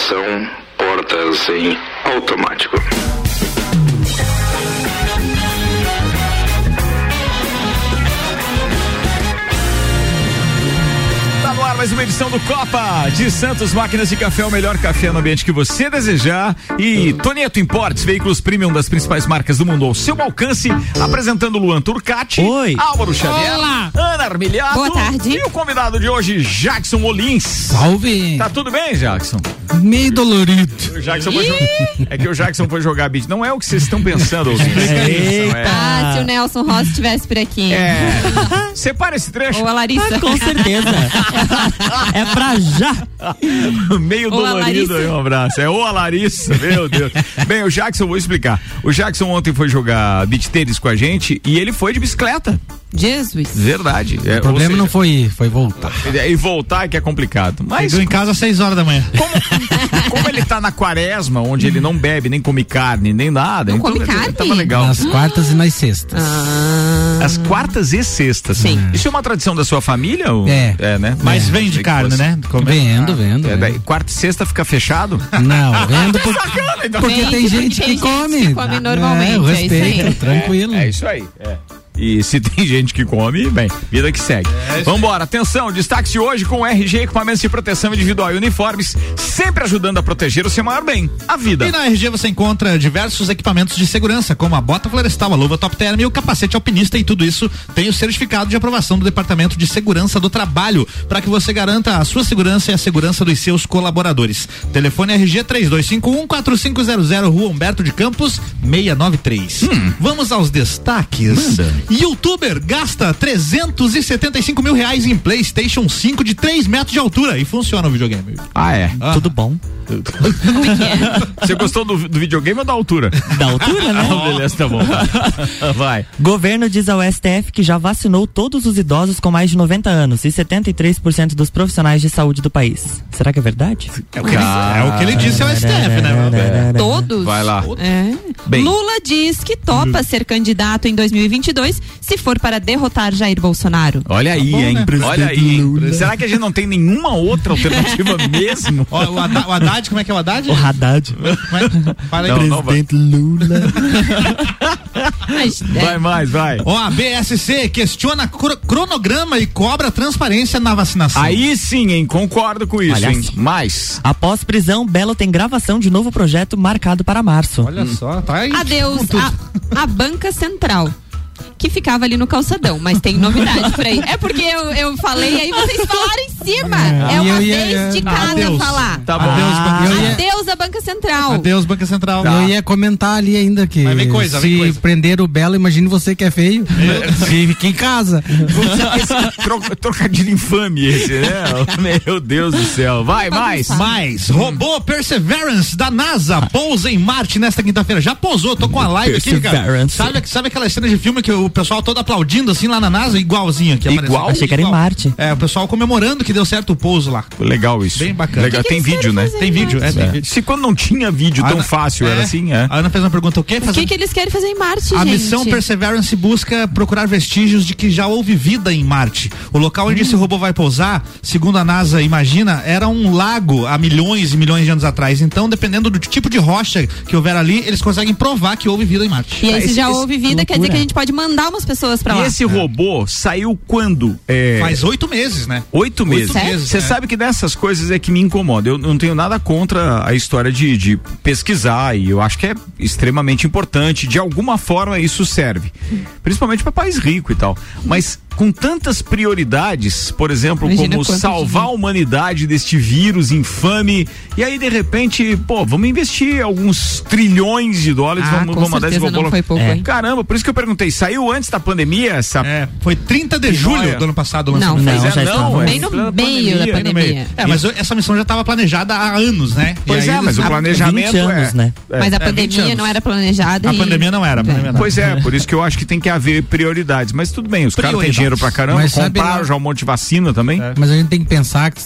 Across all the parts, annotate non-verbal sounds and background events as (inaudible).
Atenção, portas em automático. mais uma edição do Copa de Santos Máquinas de Café, o melhor café no ambiente que você desejar. E Toneto Importes, veículos premium das principais marcas do mundo ao seu alcance, apresentando Luan Turcati, Oi. Álvaro Xavier, Olá. Ana Armiliato Boa tarde. e o convidado de hoje, Jackson Olins. Salve! Tá tudo bem, Jackson? Meio dolorido. O Jackson foi jogar. É que o Jackson foi jogar beat. Não é o que vocês estão pensando, (laughs) ouvintes. É. Ah, se o Nelson Ross estivesse por aqui. É. (laughs) Separa esse trecho. Ou a Larissa. Com certeza. é pra já. (laughs) Meio Ou dolorido Larissa. aí, um abraço. É ou a Larissa, meu Deus. Bem, o Jackson, vou explicar. O Jackson ontem foi jogar beach tênis com a gente e ele foi de bicicleta. Jesus. Verdade. É, O problema ou não foi ir, foi voltar. seja, E voltar que é complicado. Mas Chegou em casa às 6 horas da manhã. como, como ele tá na quaresma, onde ele não bebe, nem come carne, nem nada. Não então come ele- carne? Tava legal. Nas quartas e nas sextas. Ah. As quartas e sextas. Sim. Isso é uma tradição da sua família? ou- É. É, né? Mas É, vem achei de que carne, né? Como- Vendo, vendo. É, vendo. quarta e sexta fica fechado? Não, (laughs) vendo por- Sacana, então. porque Vende tem porque gente tem que gente come. que come normalmente, É, eu é isso respeito, aí. tranquilo. É isso aí. É. E se tem (laughs) gente que come, bem, vida que segue. Vambora, atenção, destaque de hoje com o RG Equipamentos de Proteção Individual e Uniformes, sempre ajudando a proteger o seu maior bem, a vida. E na RG você encontra diversos equipamentos de segurança, como a bota florestal, a luva top term e o capacete alpinista e tudo isso tem o certificado de aprovação do Departamento de Segurança do Trabalho, para que você garanta a sua segurança e a segurança dos seus colaboradores. Telefone RG 3251 4500, Rua Humberto de Campos, 693. Vamos aos destaques. Manda. Youtuber gasta 375 mil reais em PlayStation 5 de 3 metros de altura e funciona o videogame. Ah, é. Tudo bom. (laughs) Você gostou do, do videogame ou da altura? Da altura, né? (laughs) Ah, beleza, tá bom. (laughs) Vai. Governo diz ao STF que já vacinou todos os idosos com mais de 90 anos e 73% dos profissionais de saúde do país. Será que é verdade? É o que ele, é o que ele disse ao STF, né? Todos? Vai lá. É. Bem. Lula diz que topa ser candidato em 2022 se for para derrotar Jair Bolsonaro. Olha aí, bom, hein? né? Olha aí. hein? Será que a gente não tem nenhuma outra alternativa (laughs) mesmo? Ó, o, Haddad, o Haddad, como é que é o Haddad? O Haddad. É? Fala aí. Não, não vai. Lula. Mas, é, Vai mais, vai. Ó, a BSC questiona cro- cronograma e cobra transparência na vacinação. Aí sim, hein? Concordo com isso, Olha hein? só. Mais. Após prisão, Belo tem gravação de novo projeto marcado para março. Olha só, tá aí. adeus a, a banca central. Que ficava ali no calçadão, mas tem novidade por aí. É porque eu, eu falei, aí vocês falaram em cima. É, uma eu ia- vez de cada Adeus. falar. Tá bom. Adeus, Banca- eu ia- Adeus a banca central. Adeus, Banca Central. Eu ia comentar ali ainda que Mas vem coisa, se vem coisa. prender o Belo, imagine você que é feio. Se fica em casa. (laughs) Esse trocadilho infame esse, né? (laughs) Meu Deus do céu. Vai, mais. Mais, robô Perseverance da NASA pousa em Marte nesta quinta-feira. Já pousou, tô com a live aqui, cara. Perseverance. Sabe, sabe aquela cena de filme que o pessoal todo aplaudindo assim lá na NASA? Igualzinho aqui. apareceu. Igual? Achei que era em. Marte. É, o pessoal comemorando que deu certo o pouso lá. Legal isso. Bem bacana. Legal. O que que Tem vídeo, né? Tem vídeo, é, tem É. vídeo. Se quando não tinha vídeo tão Ana- fácil, era é. assim, é. A Ana fez uma pergunta: o que O fazer? que, que eles querem fazer em Marte, A gente? missão Perseverance busca procurar vestígios de que já houve vida em Marte. O local onde esse robô vai pousar, segundo a NASA imagina, era um lago há milhões e milhões de anos atrás. Então, dependendo do tipo de rocha que houver ali, eles conseguem provar que houve vida em Marte. E aí, se Esse- já esse- houve vida, quer dizer que a gente pode mandar umas pessoas pra E lá. esse robô saiu quando? É, Faz oito meses, né? Oito meses. meses, Você é. sabe que dessas coisas é que me incomoda. Eu não tenho nada contra a história de, de pesquisar e eu acho que é extremamente importante. De alguma forma isso serve, principalmente para país rico e tal. Mas com tantas prioridades, por exemplo, Imagina como salvar a humanidade deste vírus infame, e aí de repente, pô, vamos investir alguns trilhões de dólares, Ah, vamos, vamos mandar esse robô. não foi pouco, É. Caramba, por isso que eu perguntei, saiu antes da pandemia essa É, foi 30 de julho joia. do ano passado Não, lançamento. Não, Pois já é, estava. é Bem no pela meio da meio. pandemia. É, mas essa missão já estava planejada há anos, né? Pois E aí é, mas o planejamento 20 anos, é, né? Mas a é, 20 pandemia não era planejada. A e- pandemia não era, a pandemia não. Pois é, por isso que eu acho que tem que haver prioridades. Mas tudo bem, os caras têm dinheiro pra caramba, Mas compraram já um monte de vacina também. É. Mas a gente tem que pensar que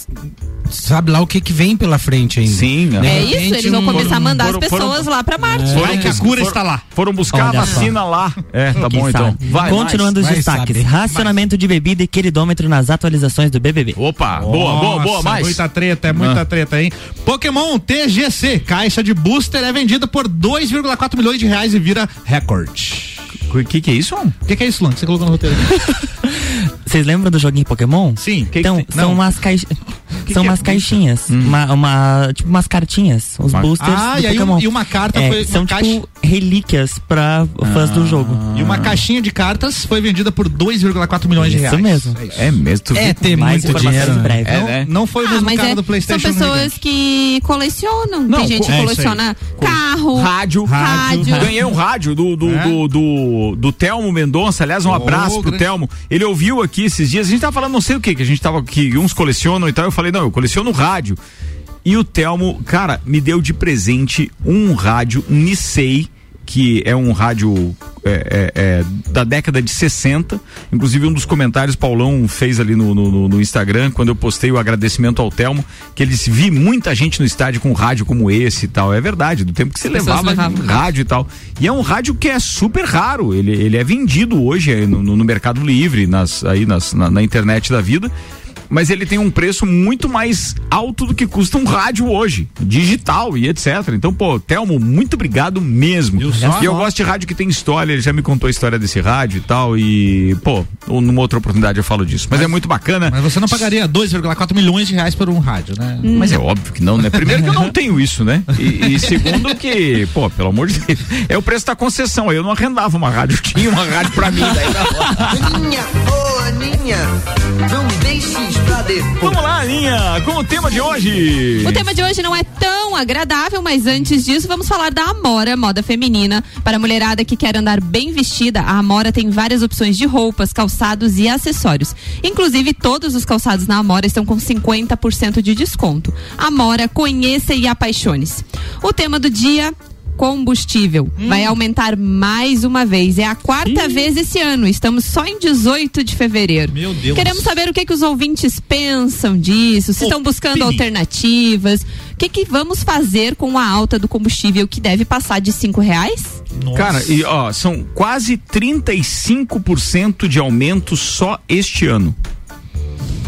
sabe lá o que que vem pela frente ainda. Sim, aham. É isso, eles vão um- começar a mandar foram- as pessoas foram- lá pra Marte. Vai que a cura está lá. Foram buscar Olha a vacina lá. É, tá Quem bom então. sabe? Vai, Continuando mais. os destaques. saber. Racionamento de bebida e queridômetro nas atualizações do BBB. Opa, boa, boa, boa, Nossa, mais. Muita treta, é muita Ah. treta, hein? Pokémon TGC, caixa de booster, é vendida por 2,4 milhões de reais e vira recorde. O que que é isso? O que, que é isso, Lan? que Você colocou no roteiro? (laughs) Vocês lembram do joguinho Pokémon? Sim. que então, que tem? são Não. umas, caixa... que são é? umas caixinhas. Uma, uma- tipo umas cartinhas. Os Uma- boosters Ah, do e aí Pokémon. um- e uma carta É, foi- São uma tipo caixa- relíquias pra fãs do jogo. E uma caixinha de cartas foi vendida por 2,4 milhões de Isso reais. mesmo. É isso. É mesmo, tu É Mais muito dinheiro. em né? breve. É, não, né? não foi o Ah, mesmo mas cara é, do são PlayStation. pessoas Gigante. que colecionam. Não, Tem gente que é coleciona carro, Rádio. rádio. Ganhei um rádio do, do, É? do, do, do Telmo Mendonça. Aliás, um abraço pro. Telmo. Ele ouviu aqui esses dias. A gente tava falando não sei o que, que a gente tava que uns colecionam e tal. Eu falei, não, eu coleciono rádio. E o Telmo, cara, me deu de presente um rádio Nissei, que é um rádio é, é, é, da década de 60. Inclusive, um dos comentários Paulão fez ali no, no, no- Instagram, quando eu postei o agradecimento ao Telmo, que ele disse, vi muita gente no estádio com rádio como esse e tal. É verdade, do tempo que você levava levavam. rádio e tal. E é um rádio que é super raro. Ele, ele é vendido hoje no- no Mercado Livre, nas, aí nas, na, na internet da vida. Mas ele tem um preço muito mais alto do que custa um rádio hoje, digital e etc. Então, pô, Telmo, muito obrigado mesmo. Só? E eu gosto de rádio que tem história, ele já me contou a história desse rádio e tal. E, pô, numa outra oportunidade eu falo disso. Mas, é muito bacana. Mas você não pagaria 2,4 milhões de reais por um rádio, né? Mas é óbvio que não, né? Primeiro que eu não tenho isso, né? E, e segundo que, pô, pelo amor de Deus, é o preço da concessão. Eu não arrendava uma rádio, eu (laughs) tinha uma rádio pra mim. Daí não. Aninha, ô Aninha, não pra depois. Vamos lá, Aninha, com o tema de hoje. O tema de hoje não é tão agradável, mas antes disso, vamos falar da Amora, moda feminina. Para a mulherada que quer andar bem vestida, a Amora tem várias opções de roupas, calçados e acessórios. Inclusive, todos os calçados na Amora estão com 50% de desconto. Amora, conheça e apaixone-se. O tema do dia. Combustível vai aumentar mais uma vez. É a quarta vez esse ano. Estamos só em 18 de fevereiro. Meu Deus. Queremos saber o que, que os ouvintes pensam disso, se estão buscando alternativas. O que, que vamos fazer com a alta do combustível que deve passar de cinco reais? Nossa. Cara, e ó, são quase 35% de aumento só este ano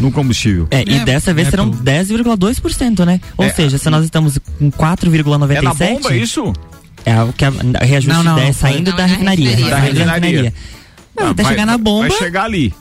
no combustível. É, e É, dessa vez é serão tudo. 10,2%, né? Ou É, seja, se nós estamos com 4,97%. É na bomba isso? É o que a, a reajuste Não, não, é não, saindo não, da é na refinaria. refinaria. Da Saindo refinaria. Não, Ah, até vai- chegar na bomba, Vai chegar ali.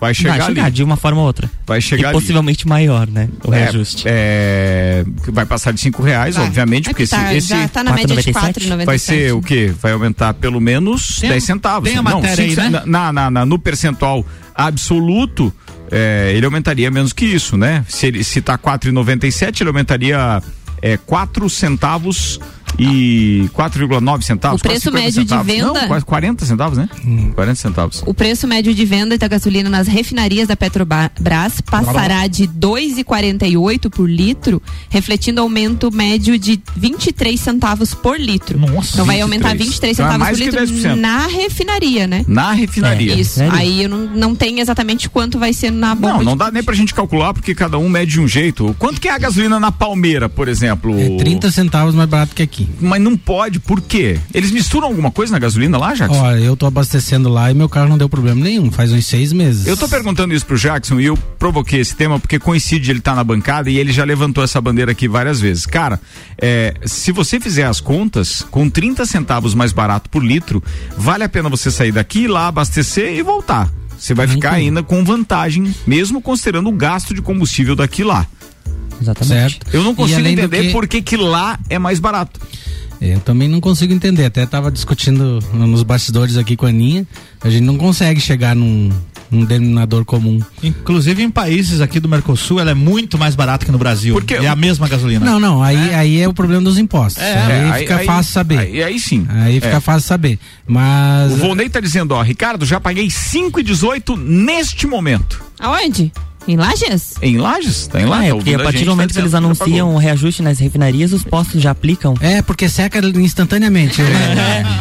Vai chegar vai chegar ali. de uma forma ou outra. Vai E chegar ali. possivelmente maior, né? O É, reajuste. É, vai passar de cinco reais, Vai. obviamente, É porque tá, esse já tá na média de 4,97? 4,97. vai ser o quê? Vai aumentar pelo menos Tem a- 10 centavos. tem a Não, matéria cinco aí, né? na, na- na- no percentual absoluto, é, ele aumentaria menos que isso, né? Se ele se tá 4,97, ele aumentaria é, 4 centavos e 4,9 centavos. O preço quase 50 médio de centavos. venda- Não, quase 40 centavos, né? 40 centavos. O preço médio de venda da gasolina nas refinarias da Petrobras passará de 2,48 por litro, refletindo aumento médio de 23 centavos por litro. Nossa, então vai aumentar 23. 23 Então é centavos mais por litro 10%. na refinaria, né? Na refinaria. É, Isso. Sério? Aí eu não, não tenho exatamente quanto vai ser na bomba. Não, não de dá nem pra gente calcular porque cada um mede de um jeito. Quanto que é a gasolina na Palmeira, por exemplo? É 30 centavos mais barato que aqui. Mas não pode, por quê? Eles misturam alguma coisa na gasolina lá, Jackson? Olha, eu tô abastecendo lá e meu carro não deu problema nenhum, faz uns seis meses. Eu tô perguntando isso pro Jackson e eu provoquei esse tema porque coincide ele tá na bancada e ele já levantou essa bandeira aqui várias vezes. Cara, é, se você fizer as contas, com 30 centavos mais barato por litro, vale a pena você sair daqui, ir lá, abastecer e voltar. Você vai ficar ainda com vantagem, mesmo considerando o gasto de combustível daqui lá. Exatamente. Certo. Eu não consigo entender que- por que, que lá é mais barato. Eu também não consigo entender. Até tava discutindo nos bastidores aqui com a Aninha. A gente não consegue chegar num, num denominador comum. Inclusive em países aqui do Mercosul, ela é muito mais barata que no Brasil. Porque- é a mesma gasolina. Não, não, aí é, aí é o problema dos impostos. aí fica fácil saber. Aí, aí sim. Aí fica É. fácil saber. Mas. O Volney tá dizendo, ó, Ricardo, já paguei 5,18 neste momento. Aonde? Em Lages? Em Lages? Tá em Ah, Lages? é, porque a partir do momento que eles anunciam o reajuste nas refinarias, os postos já aplicam. É, porque seca instantaneamente. (laughs)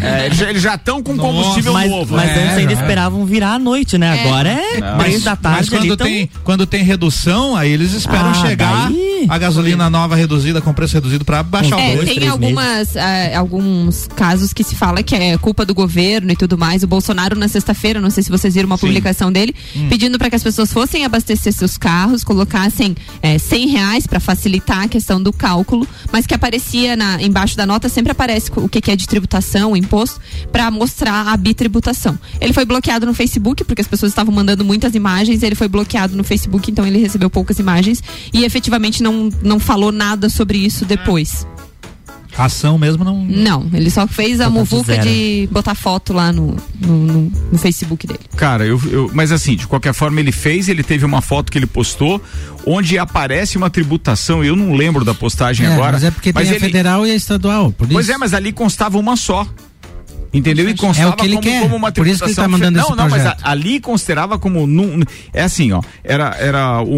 É, eles já estão com combustível mas novo. mas né? antes ainda já é. esperavam virar à noite, né? É. Agora é três da tarde Mas ali. quando Então, tem, quando tem redução, aí eles esperam Ah, chegar daí- A gasolina nova reduzida com preço reduzido pra baixar o É, dois. tem algumas, ah, alguns casos que se fala que é culpa do governo e tudo mais. O Bolsonaro, na sexta-feira, não sei se vocês viram uma publicação dele, Hum. pedindo para que as pessoas fossem abastecer seus carros, colocassem é, 100 reais para facilitar a questão do cálculo, mas que aparecia na, embaixo da nota, sempre aparece o que, que é de tributação, o imposto, para mostrar a bitributação. Ele foi bloqueado no Facebook, porque as pessoas estavam mandando muitas imagens, ele foi bloqueado no Facebook, então ele recebeu poucas imagens e efetivamente não, não falou nada sobre isso depois. A ação mesmo não. Não, ele só fez a Contato muvuca de botar foto lá no, no, no- no Facebook dele. Cara, eu, eu- mas assim, de qualquer forma ele fez, ele teve uma foto que ele postou onde aparece uma tributação, eu não lembro da postagem É, agora. mas é porque tem a ele- federal e a estadual. Por Pois isso. é, mas ali constava uma só. Entendeu? E constava É o que ele como, quer. como uma Por isso que ele tá tributação mandando fe- esse Não, não, mas a- projeto. ali considerava como num- é assim, ó, era era um,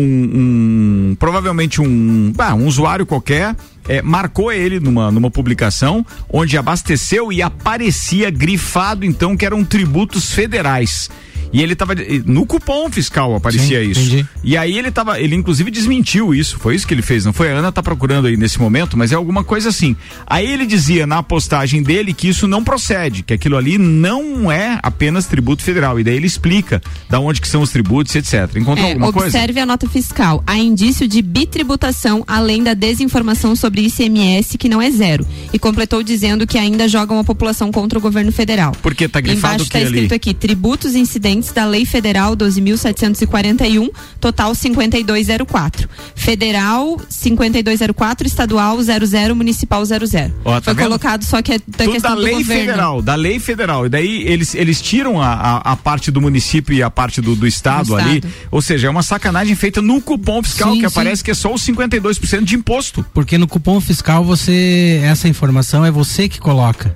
um- provavelmente um, ah, um usuário qualquer é, marcou ele numa, numa publicação onde abasteceu e aparecia grifado então que eram tributos federais. E ele tava no cupom fiscal aparecia Sim, isso. entendi. E aí ele tava, ele inclusive desmentiu isso, foi isso que ele fez, não foi? A Ana tá procurando aí nesse momento, mas é alguma coisa assim. Aí ele dizia na postagem dele que isso não procede, que aquilo ali não é apenas tributo federal. E daí ele explica da onde que são os tributos, etc. Encontrou É, alguma coisa? observe a nota fiscal. Há indício de bitributação, além da desinformação sobre ICMS, que não é zero. E completou dizendo que ainda jogam a população contra o governo federal. Porque tá grifado Embaixo o que está escrito ali? aqui: tributos incidentes da Lei Federal 12.741, total 5204. Federal 5204, estadual 00, municipal 00. Ó, tá Foi vendo? colocado só que é da Tudo questão da do lei governo. federal, da lei federal. E daí eles, eles tiram a, a, a parte do município e a parte do, do estado Do ali. estado. Ou seja, é uma sacanagem feita no cupom fiscal, Sim, que sim. aparece que é só os 52% de imposto. Porque no cupom fiscal você. Essa informação é você que coloca.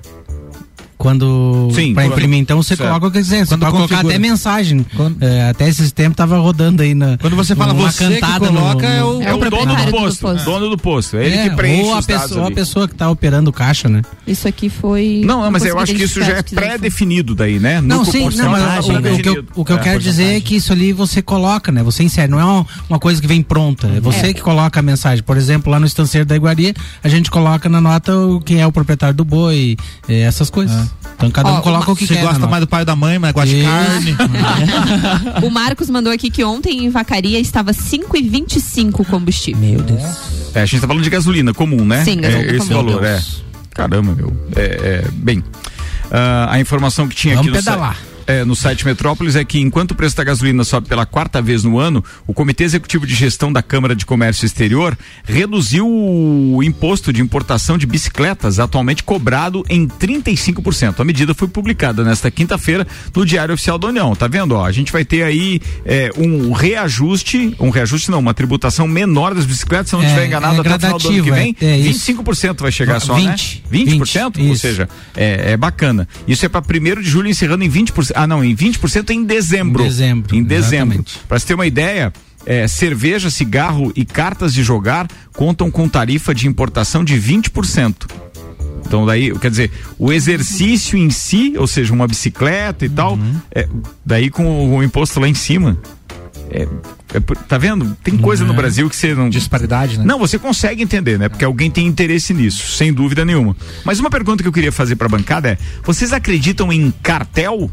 Quando. Sim, pra quando- imprimir, então você certo. coloca o que quiser. Você Quando pode colocar até mensagem. Quando- É, até esses tempos tava rodando aí na. Quando você fala uma você que cantada coloca, é o- É, É o o dono do proprietário do posto, posto. dono do posto. É ele É, que preenche ou a os dados pessoa, a ali. pessoa que tá operando o caixa, né? Isso aqui foi. Não, não, mas eu acho que isso já é pré-definido daí, né? No Não, sim, não, mas o, tá o que eu, o que eu É. quero dizer é que isso ali você coloca, né? Você insere, não é uma, coisa que vem pronta. É você É. que coloca a mensagem. Por exemplo, lá no estanceiro da Iguaria, a gente coloca na nota o, quem é o proprietário do boi, essas coisas. Então cada um Ó, coloca o que Você quer. na gosta nota. mais do pai ou da mãe, mas gosta de carne. (laughs) O Marcos mandou aqui que ontem em Vacaria estava 5,25 o combustível. Meu Deus. É, a gente tá falando de gasolina comum, né? Sim, gasolina é, esse comum. valor, é. Caramba, meu. É, é, bem, ah, a informação que tinha Vamos aqui no, pedalar. site- é, no site Metrópolis é que enquanto o preço da gasolina sobe pela quarta vez no ano, o Comitê Executivo de Gestão da Câmara de Comércio Exterior reduziu o imposto de importação de bicicletas, atualmente cobrado em 35%. A medida foi publicada nesta quinta-feira no Diário Oficial da União. Tá vendo? Ó, a gente vai ter aí é, um reajuste, um reajuste não, uma tributação menor das bicicletas, se eu não É, estiver enganado, é até o final do ano que vem. é, é isso. 25% vai chegar só, 20, né? 20%? 20, Ou seja, é, é bacana. Isso é para 1 de julho encerrando em 20%. Ah, não, em 20% em dezembro. Em dezembro, Em dezembro. Para você ter uma ideia, é, cerveja, cigarro e cartas de jogar contam com tarifa de importação de 20%. Então daí, quer dizer, o exercício em si, ou seja, uma bicicleta e tal, Uhum. é, daí com o, o imposto lá em cima. É, é tá vendo? Tem coisa no Uhum. Brasil que você não. Disparidade, né? Não, você consegue entender, né? Porque alguém tem interesse nisso, sem dúvida nenhuma. Mas uma pergunta que eu queria fazer para a bancada é: vocês acreditam em cartel?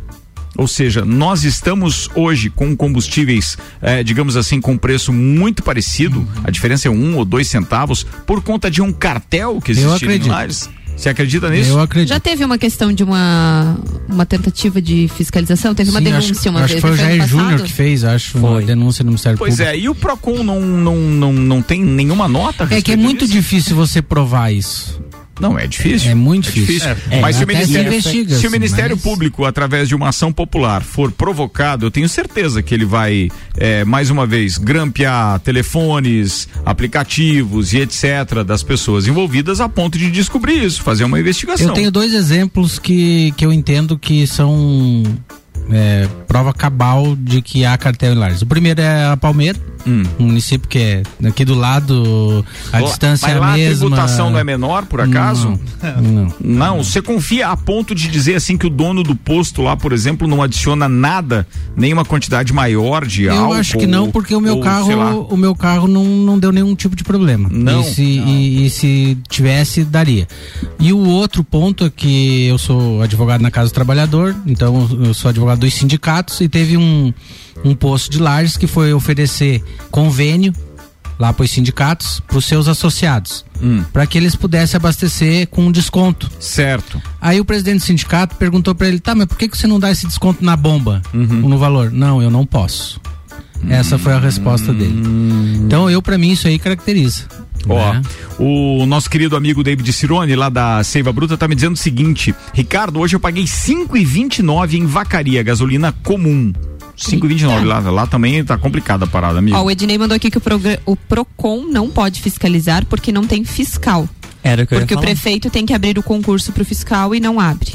Ou seja, nós estamos hoje com combustíveis, eh, digamos assim, com preço muito parecido, a diferença é um ou dois centavos, por conta de um cartel que existe em. Lages? Você acredita nisso? Eu acredito. Já teve uma questão de uma, uma tentativa de fiscalização? Teve uma Sim, denúncia acho, uma acho vez. que foi o Jair Júnior que fez, acho, uma Foi. denúncia no Ministério Pois Público. é, e o PROCON não, não, não, não tem nenhuma nota? a É que é muito disso? difícil você provar isso. Não, é difícil. É muito difícil. É, mas se o Ministério, se o Ministério mas- Público, através de uma ação popular, for provocado, eu tenho certeza que ele vai, é, mais uma vez, grampear telefones, aplicativos e etc. das pessoas envolvidas a ponto de descobrir isso, fazer uma investigação. Eu tenho dois exemplos que, que eu entendo que são é, prova cabal de que há cartel em Lages. O primeiro é a Palmeira, Hum. Um município que é daqui do lado, a Lá- distância é a lá a mesma. tributação não é menor, por acaso? Não. não. Não, você confia a ponto de dizer assim que o dono do posto lá, por exemplo, não adiciona nada, nenhuma quantidade maior de Eu álcool? acho que não, porque o meu ou, carro, o meu carro não, não deu nenhum tipo de problema. Não? E se, E, e se tivesse, daria. E o outro ponto é que eu sou advogado na Casa do Trabalhador, então eu sou advogado dos sindicatos e teve um, um posto de Lages que foi oferecer convênio lá para os sindicatos, para os seus associados, Hum. para que eles pudessem abastecer com desconto. Certo. Aí o presidente do sindicato perguntou para ele, tá, mas por que, que você não dá esse desconto na bomba, Uhum. no valor? Não, eu não posso. Essa foi a resposta dele. Então eu para mim isso aí caracteriza. Ó, né? o nosso querido amigo David Cirone, lá da Seiva Bruta, tá me dizendo o seguinte: Ricardo, hoje eu paguei 5,29 em vacaria, gasolina comum. 5,29 lá, lá também tá complicada a parada, amigo. Ó, o Ednei mandou aqui que o, o PROCON não pode fiscalizar porque não tem fiscal. Era o que eu ia Porque o prefeito tem que abrir o concurso pro fiscal e não abre.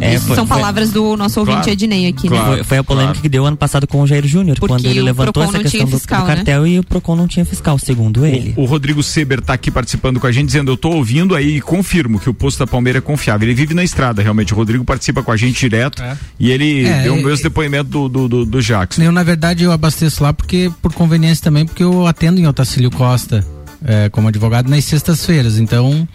É, Isso foi- são foi- palavras do nosso ouvinte Claro. Ednei aqui, né? Claro. Foi, foi a polêmica claro. que deu ano passado com o Jair Júnior, Porque quando ele o levantou essa questão do, fiscal, do né? cartel e o Procon não tinha fiscal, segundo ele. O Rodrigo Seber tá aqui participando com a gente, dizendo: Eu tô ouvindo aí e confirmo que o posto da Palmeira é confiável. Ele vive na estrada, realmente. O Rodrigo participa com a gente direto e ele É, deu o é, mesmo depoimento do, do, do, do Jackson. Eu, na verdade, eu abasteço lá porque, por conveniência também, porque eu atendo em Otacílio Costa é, como advogado nas sextas-feiras. Então,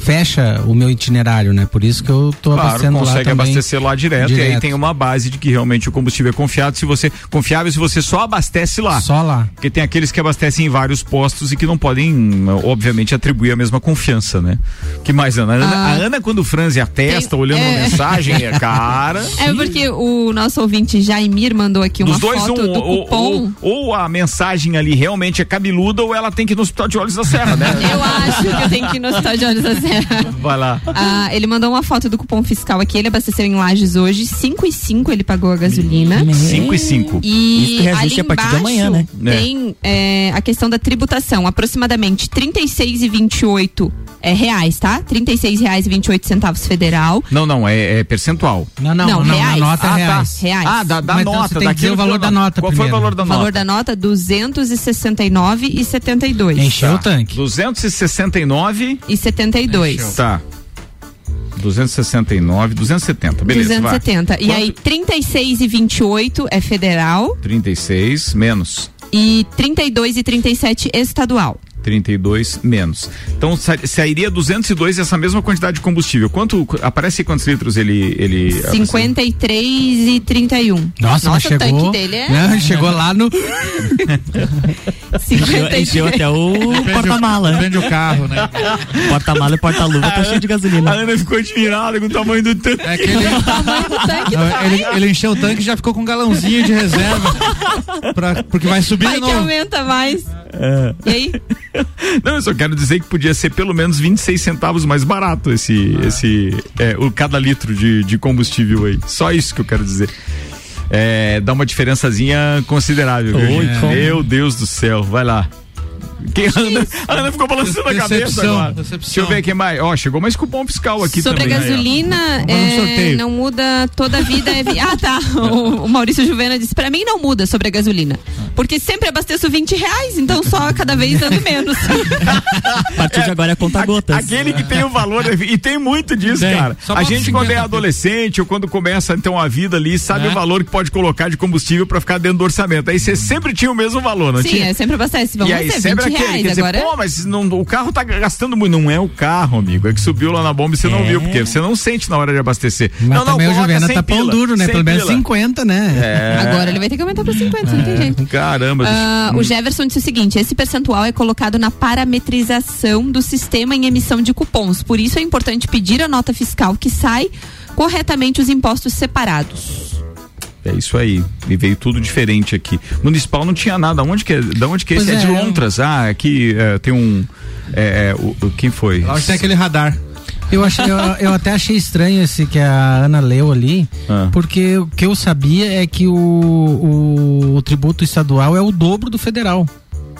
fecha o meu itinerário, né? Por isso que eu tô Claro, abastecendo lá consegue abastecer lá direto, e aí direto. tem uma base de que realmente o combustível é confiável se você confiável se você só abastece lá. Só lá. Porque tem aqueles que abastecem em vários postos e que não podem, obviamente, atribuir a mesma confiança, né? Que mais, Ana? Ana- Ah. a Ana, quando franze a testa, Tem- olhando é. uma mensagem, é cara. (laughs) É porque o nosso ouvinte Jaimir mandou aqui uma Dos dois, foto um, do ou, cupom. ou, ou a mensagem ali realmente é cabeluda ou ela tem que ir no Hospital de Olhos da Serra, né? (laughs) Eu acho que eu tenho que ir no Hospital de Olhos da Serra. (laughs) Vai lá. Ah, ele mandou uma foto do cupom fiscal aqui. Ele abasteceu em Lages hoje. 5 e 5 ele pagou a gasolina. 5 e 5. E Isso que reajuste ali a partir de amanhã, né? Tem é, a questão da tributação, aproximadamente R$ 36,28 é, reais, tá? R$ 36,28 centavos federal. Não, não, é, é percentual. Não, não, Não, não, reais. a nota é Ah, tá. reais. Reais. Ah, da, da Mas então nota, dizer daquilo o valor da nota Qual foi o primeiro. valor da O nota? valor da nota, 269,72. Encheu Tá. o tanque. 269. E 72. Tá. 269, 270, beleza. 270. Vai. E aí, 36,28 é federal 36 menos. e 32 e 37 estadual. 32 menos. Então sa- sairia 202 essa mesma quantidade de combustível. Quanto aparece quantos litros ele ele 53 e 31. Nossa, mas o chegou. tanque dele é Não, (laughs) chegou lá no. Encheu, 53. encheu até o porta-mala. Prende o carro, né? Porta-mala e porta-luva tá cheio de A gasolina. Ana ficou admirada com o tamanho do tanque. É que ele, (laughs) tamanho do tanque não, ele, ele encheu o tanque e já ficou com um galãozinho de reserva. pra- porque vai subir Vai de que aumenta mais. É. E aí? (laughs) Não, eu só quero dizer que podia ser pelo menos 26 centavos mais barato esse esse é, o cada litro de, de combustível aí. Só isso que eu quero dizer. É, dá uma diferençazinha considerável. Oi? Meu Deus do céu, vai lá. Quem, a, Ana, a Ana ficou balançando a cabeça agora. decepção. Deixa eu ver quem mais. Ó, chegou mais cupom fiscal aqui Sobre também. a aí, ó. gasolina, é, não muda toda a vida. É vi- (laughs) Ah, tá. O, o Maurício Juvena disse: pra mim não muda sobre a gasolina. Porque sempre abasteço 20 reais, então só cada vez ando menos. (laughs) A partir de agora é conta-gotas. Aquele que tem o valor, e tem muito disso, Tem. cara. Só A gente, 50 quando é adolescente ou quando começa então a vida ali, sabe É. o valor que pode colocar de combustível pra ficar dentro do orçamento. Aí você sempre tinha o mesmo valor, não Sim, tinha? é, sempre abastece. Vamos e aí, ser sempre 20 aquele, reais quer dizer, agora. pô, mas não, o carro tá gastando muito. Não é o carro, amigo. É que subiu lá na bomba e você não É. viu, porque você não sente na hora de abastecer. Mas não, não, também o Juvena 100 tá pão duro, né? 100 Pelo menos pila. 50, né? É. Agora ele vai ter que aumentar para 50, não tem jeito. Caramba. Ah, o Jefferson disse o seguinte: esse percentual é colocado na parametrização do sistema em emissão de cupons. Por isso é importante pedir a nota fiscal que sai corretamente os impostos separados. É isso aí. E veio tudo diferente aqui. Municipal não tinha nada. Onde que é? Da onde que é esse? Pois É, de é, Lontras. Ah, aqui é, tem um. É, é, o, quem foi? Lá onde tem aquele radar. Eu, achei, eu, eu até achei estranho esse que a Ana leu ali, Ah. porque o que eu sabia é que o, o, o tributo estadual é o dobro do federal.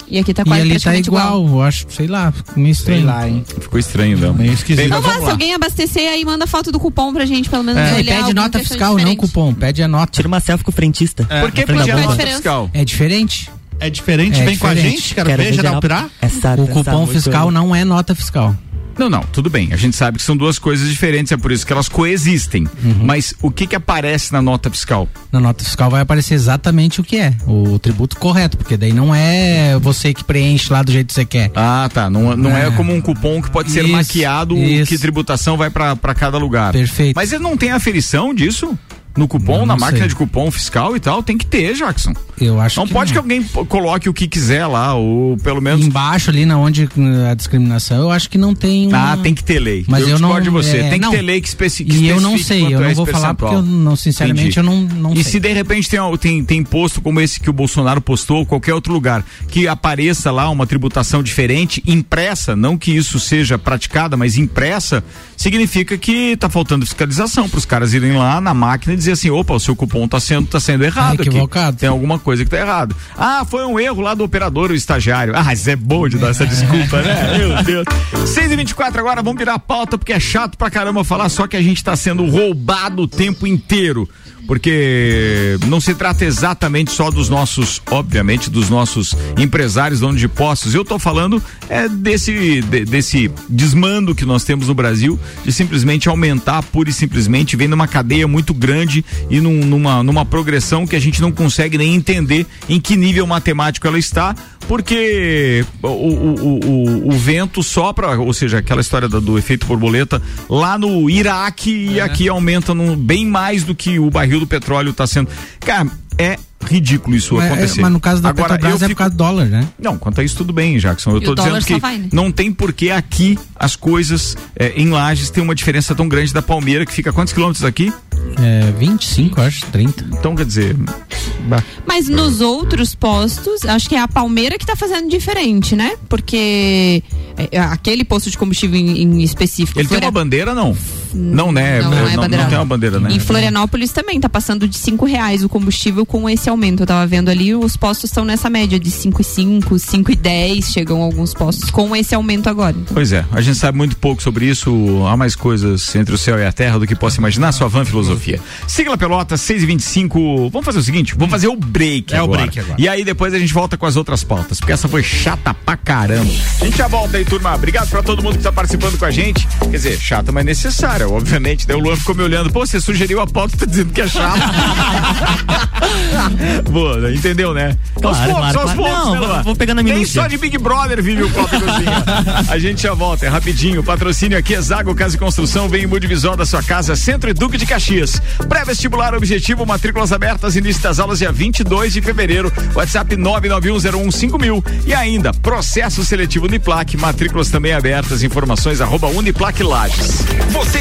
E aqui tá e quase ali tá igual, eu acho, sei lá, ficou meio estranho. Sei lá, hein? Ficou estranho, não. Meio esquisito. Então vá, se alguém abastecer aí, manda foto do cupom pra gente, pelo menos É, e olhar pede alguma nota fiscal, não diferente. cupom, pede a nota. Tira uma selfie com o frentista. Por que pedir a nota fiscal? É diferente? É diferente, É vem com a diferente. gente, quero, ver, geral pirar. Essa, O essa cupom fiscal não é nota fiscal. Não, não, tudo bem. A gente sabe que são duas coisas diferentes, é por isso que elas coexistem. Mas o que que aparece na nota fiscal? Na nota fiscal vai aparecer exatamente o que é, o tributo correto, porque daí não é você que preenche lá do jeito que você quer. Ah, tá. Não, não é. É. como um cupom que pode ser Isso, maquiado isso. que tributação vai pra cada lugar. Perfeito. Mas ele não tem aferição disso? No cupom, Eu na não máquina sei. de cupom fiscal e tal? Tem que ter, Jackson. Eu acho Não que pode que alguém coloque o que quiser lá, ou pelo menos. Embaixo ali, na onde uh, a discriminação, eu acho que não tem. Ah, uma- tem que ter lei. Mas eu, discordo não. de você. é, tem que não. ter lei que, especi que E eu não sei, eu é não vou falar porque eu não, sinceramente, Entendi. eu não, não E sei. se de repente tem, tem, tem posto como esse que o Bolsonaro postou, ou qualquer outro lugar, que apareça lá uma tributação diferente, impressa, não que isso seja praticada, mas impressa, significa que tá faltando fiscalização para os caras irem lá na máquina dizer assim, opa, o seu cupom tá sendo, tá sendo errado Tá aqui. equivocado. Tem alguma coisa que tá errado. Ah, foi um erro lá do operador, o estagiário. Ah, isso é bom de dar essa desculpa, né? Meu Deus. 6 e 24 agora, vamos virar a pauta, porque é chato pra caramba falar, só que a gente tá sendo roubado o tempo inteiro. Porque não se trata exatamente só dos nossos, obviamente, dos nossos empresários, donos de postos. Eu tô falando é desse, de- desse desmando que nós temos no Brasil de simplesmente aumentar pura e simplesmente, vem numa cadeia muito grande e num- numa, numa progressão que a gente não consegue nem entender em que nível matemático ela está, porque o, o, o, o- vento sopra, ou seja, aquela história do, do efeito borboleta, lá no Iraque e aqui aumenta num- bem mais do que o barril do petróleo está sendo. Cara, é ridículo isso Mas, acontecer. mas no caso da Agora, Petrobras eu é por fico- causa do dólar, né? não, quanto a isso tudo bem, Jackson. Eu E dólar dizendo que vai, né? não tem porquê aqui as coisas é, em Lages tem uma diferença tão grande da Palmeira que fica a quantos quilômetros aqui? É 25, eu acho, 30. Então quer dizer, bah, Mas nos outros postos, acho que é a Palmeira que tá fazendo diferente, né? Porque é, aquele posto de combustível em, em específico. ele tem uma bandeira não? Não, né? Não, não é não, bandeira. tem uma bandeira, né? Em Florianópolis também tá passando de cinco reais o combustível com esse aumento. Eu tava vendo ali, os postos estão nessa média de cinco e cinco, cinco e dez, chegam alguns postos com esse aumento agora. Pois é, a gente sabe muito pouco sobre isso. Há mais coisas entre o céu e a terra do que possa imaginar. Sua van filosofia. Sigla Pelota 6 e 25 Vamos fazer o seguinte: vamos fazer o break. É o agora. break agora. E aí depois a gente volta com as outras pautas, porque essa foi chata pra caramba. A gente já volta aí, turma. Obrigado pra todo mundo que tá participando com a gente. Quer dizer, chata, mas necessária, obviamente. Daí o Luan ficou me olhando. Pô, você sugeriu a pauta, tá dizendo que é chata. (laughs) Boa, entendeu, né? Claro, aos poucos, claro, aos claro. poucos, Não, né, vou- Luan? vou pegando a Nem minúcia. só de Big Brother vive o Cozinha. A gente já volta, é rapidinho. Patrocínio aqui é Zago Casa e Construção, vem em Multivisor da sua casa, Centro e Duque de Caxias. Pré-vestibular objetivo, matrículas abertas, início das aulas dia 22 de fevereiro. WhatsApp 991015000 e ainda processo seletivo Uniplac, matrículas também abertas, informações arroba Uniplac Lages. Você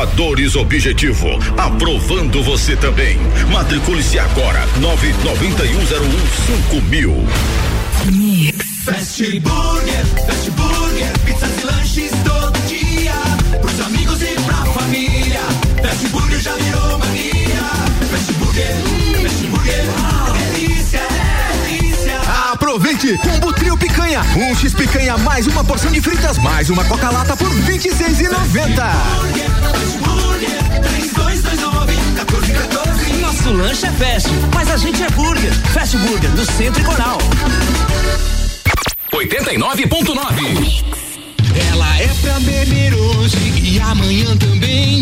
Aprovadores Objetivo, aprovando você também. Matricule-se agora, nove noventa e um zero um cinco mil. Fast Burger, Fast Burger, pizzas e lanches todo Aproveite! Combo Trio Picanha. Um X picanha mais uma porção de fritas mais uma Coca-Lata por R$ 26,90. Fast Burger, 3229, 1414. Nosso lanche é fast, mas a gente é burger. Fast Burger, do Centro e Coral. 89.9. Ela é pra beber hoje e amanhã também.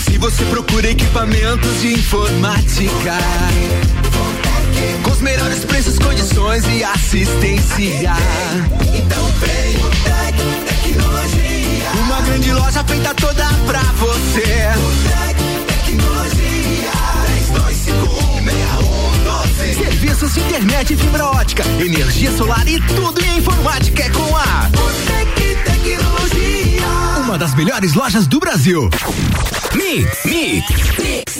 Se você procura equipamentos de informática, Com os melhores preços, condições e assistência. Então vem o Tec Tecnologia. Uma grande loja feita toda pra você. Tec Tecnologia. 32516112. Serviços de internet e fibra ótica, energia solar e tudo em informática é com a Botec Tecnologia. Uma das melhores lojas do Brasil. Mix, Mix.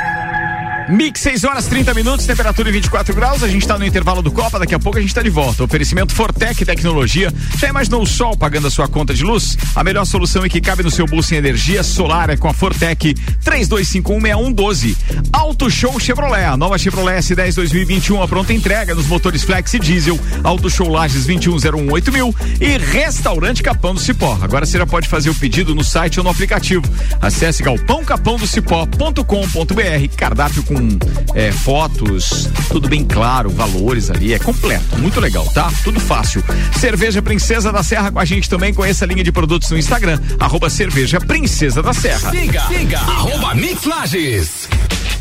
Mix 6 horas 30 minutos, temperatura em 24 graus. A gente está no intervalo do Copa, daqui a pouco a gente está de volta. Oferecimento Fortec Tecnologia. Já imaginou o sol pagando a sua conta de luz? A melhor solução e que cabe no seu bolso em energia solar é com a Fortec 32516112. Auto Show Chevrolet. A nova Chevrolet S10 2021 a pronta entrega nos motores Flex e Diesel. Auto Show Lages 21018 mil e Restaurante Capão do Cipó. Agora você já pode fazer o pedido no site ou no aplicativo. Acesse galpãocapãodocipó.com.br. Cardápio com é, fotos, tudo bem claro, valores ali, é completo, muito legal, tá? Tudo fácil. Cerveja Princesa da Serra com a gente também, conheça a linha de produtos no Instagram, arroba cerveja Princesa da Serra. Siga, siga, arroba Mix Lages.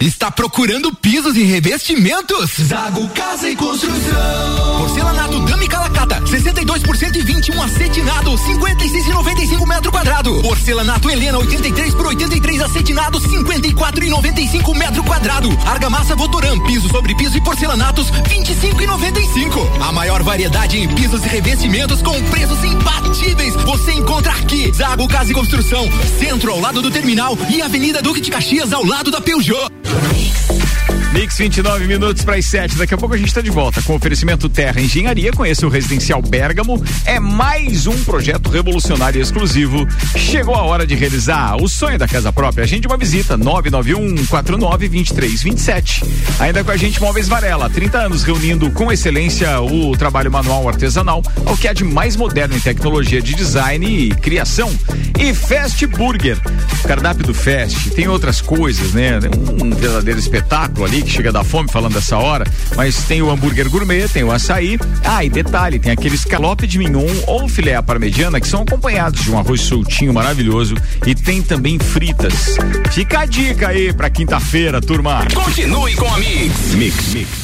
Está procurando pisos e revestimentos? Zago Casa e Construção. Porcelanato Dami Calacata, 62% e 21 acetinado, 56,95 metro quadrado. Porcelanato Helena, 83 por 83 acetinado, 54,95 metro quadrado. Argamassa Votoran, piso sobre piso e porcelanatos, 25,95. A maior variedade em pisos e revestimentos com preços imbatíveis. Você encontra aqui. Zago Casa e Construção, centro ao lado do terminal e Avenida Duque de Caxias ao lado da Peugeot. Mix 29 minutos para as 7. Daqui a pouco a gente está de volta com oferecimento Terra Engenharia. Conheça o Residencial Bergamo. É mais um projeto revolucionário e exclusivo. Chegou a hora de realizar o sonho da casa própria. Agende uma visita 991 49 23 27. Ainda com a gente Móveis Varela, 30 anos reunindo com excelência o trabalho manual artesanal ao que há de mais moderno em tecnologia de design e criação. E Fast Burger, cardápio do Fast, tem outras coisas, né? Um verdadeiro espetáculo ali que chega da fome falando dessa hora, mas tem o hambúrguer gourmet, tem o açaí. Ah, e detalhe, tem aquele escalope de mignon ou filé à parmegiana que são acompanhados de um arroz soltinho maravilhoso e tem também fritas. Fica a dica aí pra quinta-feira, turma. Continue com a Mix. Mix, mix.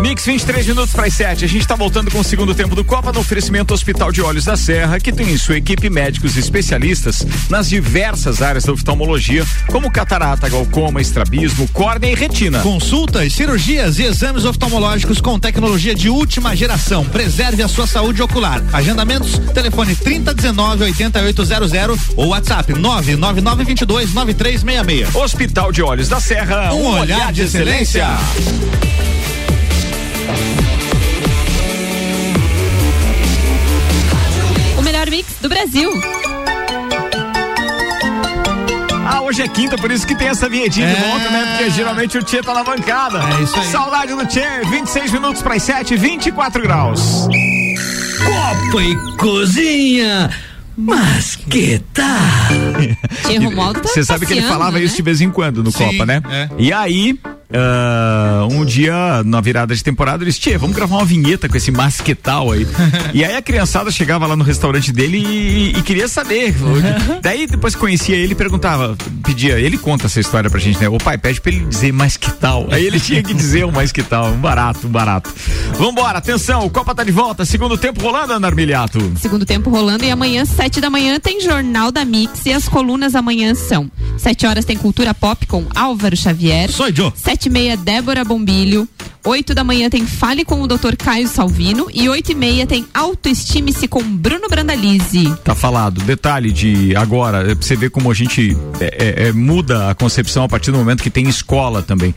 Mix 23 minutos para as 7. A gente está voltando com o segundo tempo do Copa no oferecimento Hospital de Olhos da Serra, que tem em sua equipe médicos especialistas nas diversas áreas da oftalmologia, como catarata, glaucoma, estrabismo, córnea e retina. Consultas, cirurgias e exames oftalmológicos com tecnologia de última geração. Preserve a sua saúde ocular. Agendamentos, telefone 3019 8800 ou WhatsApp 99922 9366. Hospital de Olhos da Serra, Um olhar de excelência. O mix do Brasil. Ah, hoje é quinta, por isso que tem essa vinhetinha de É. volta, né? Porque geralmente o Tchê tá na bancada. É isso aí. Saudade do Tchê, 26 minutos para as 7, 24 graus. Copa e cozinha. Mas que Romualdo tá Você sabe que ele falava né? isso de vez em quando no Sim, Copa, né? é. E aí, ah, um dia, na virada de temporada, eles, Tchê, vamos gravar uma vinheta com esse masquetal aí. (laughs) e aí a criançada chegava lá no restaurante dele e, e queria saber. (laughs) Daí, depois que conhecia ele, perguntava, pedia, ele conta essa história pra gente, né? O pai pede pra ele dizer masquetal. Aí ele tinha que dizer o masquetal, um barato, um barato. Vambora, atenção, o Copa tá de volta, segundo tempo rolando, Ana Armiliato. Segundo tempo rolando e amanhã, sete da manhã, tem Jornal da Mix e as colunas amanhã são. Sete horas tem Cultura Pop com Álvaro Xavier. Sou Joe. Sete e meia, Débora Bombilho. Oito da manhã tem Fale com o Dr. Caio Salvino. E oito e meia tem Autoestime-se com Bruno Brandalize. Tá falado. Detalhe de agora, é pra você ver como a gente é, é, é, muda a concepção a partir do momento que tem escola também.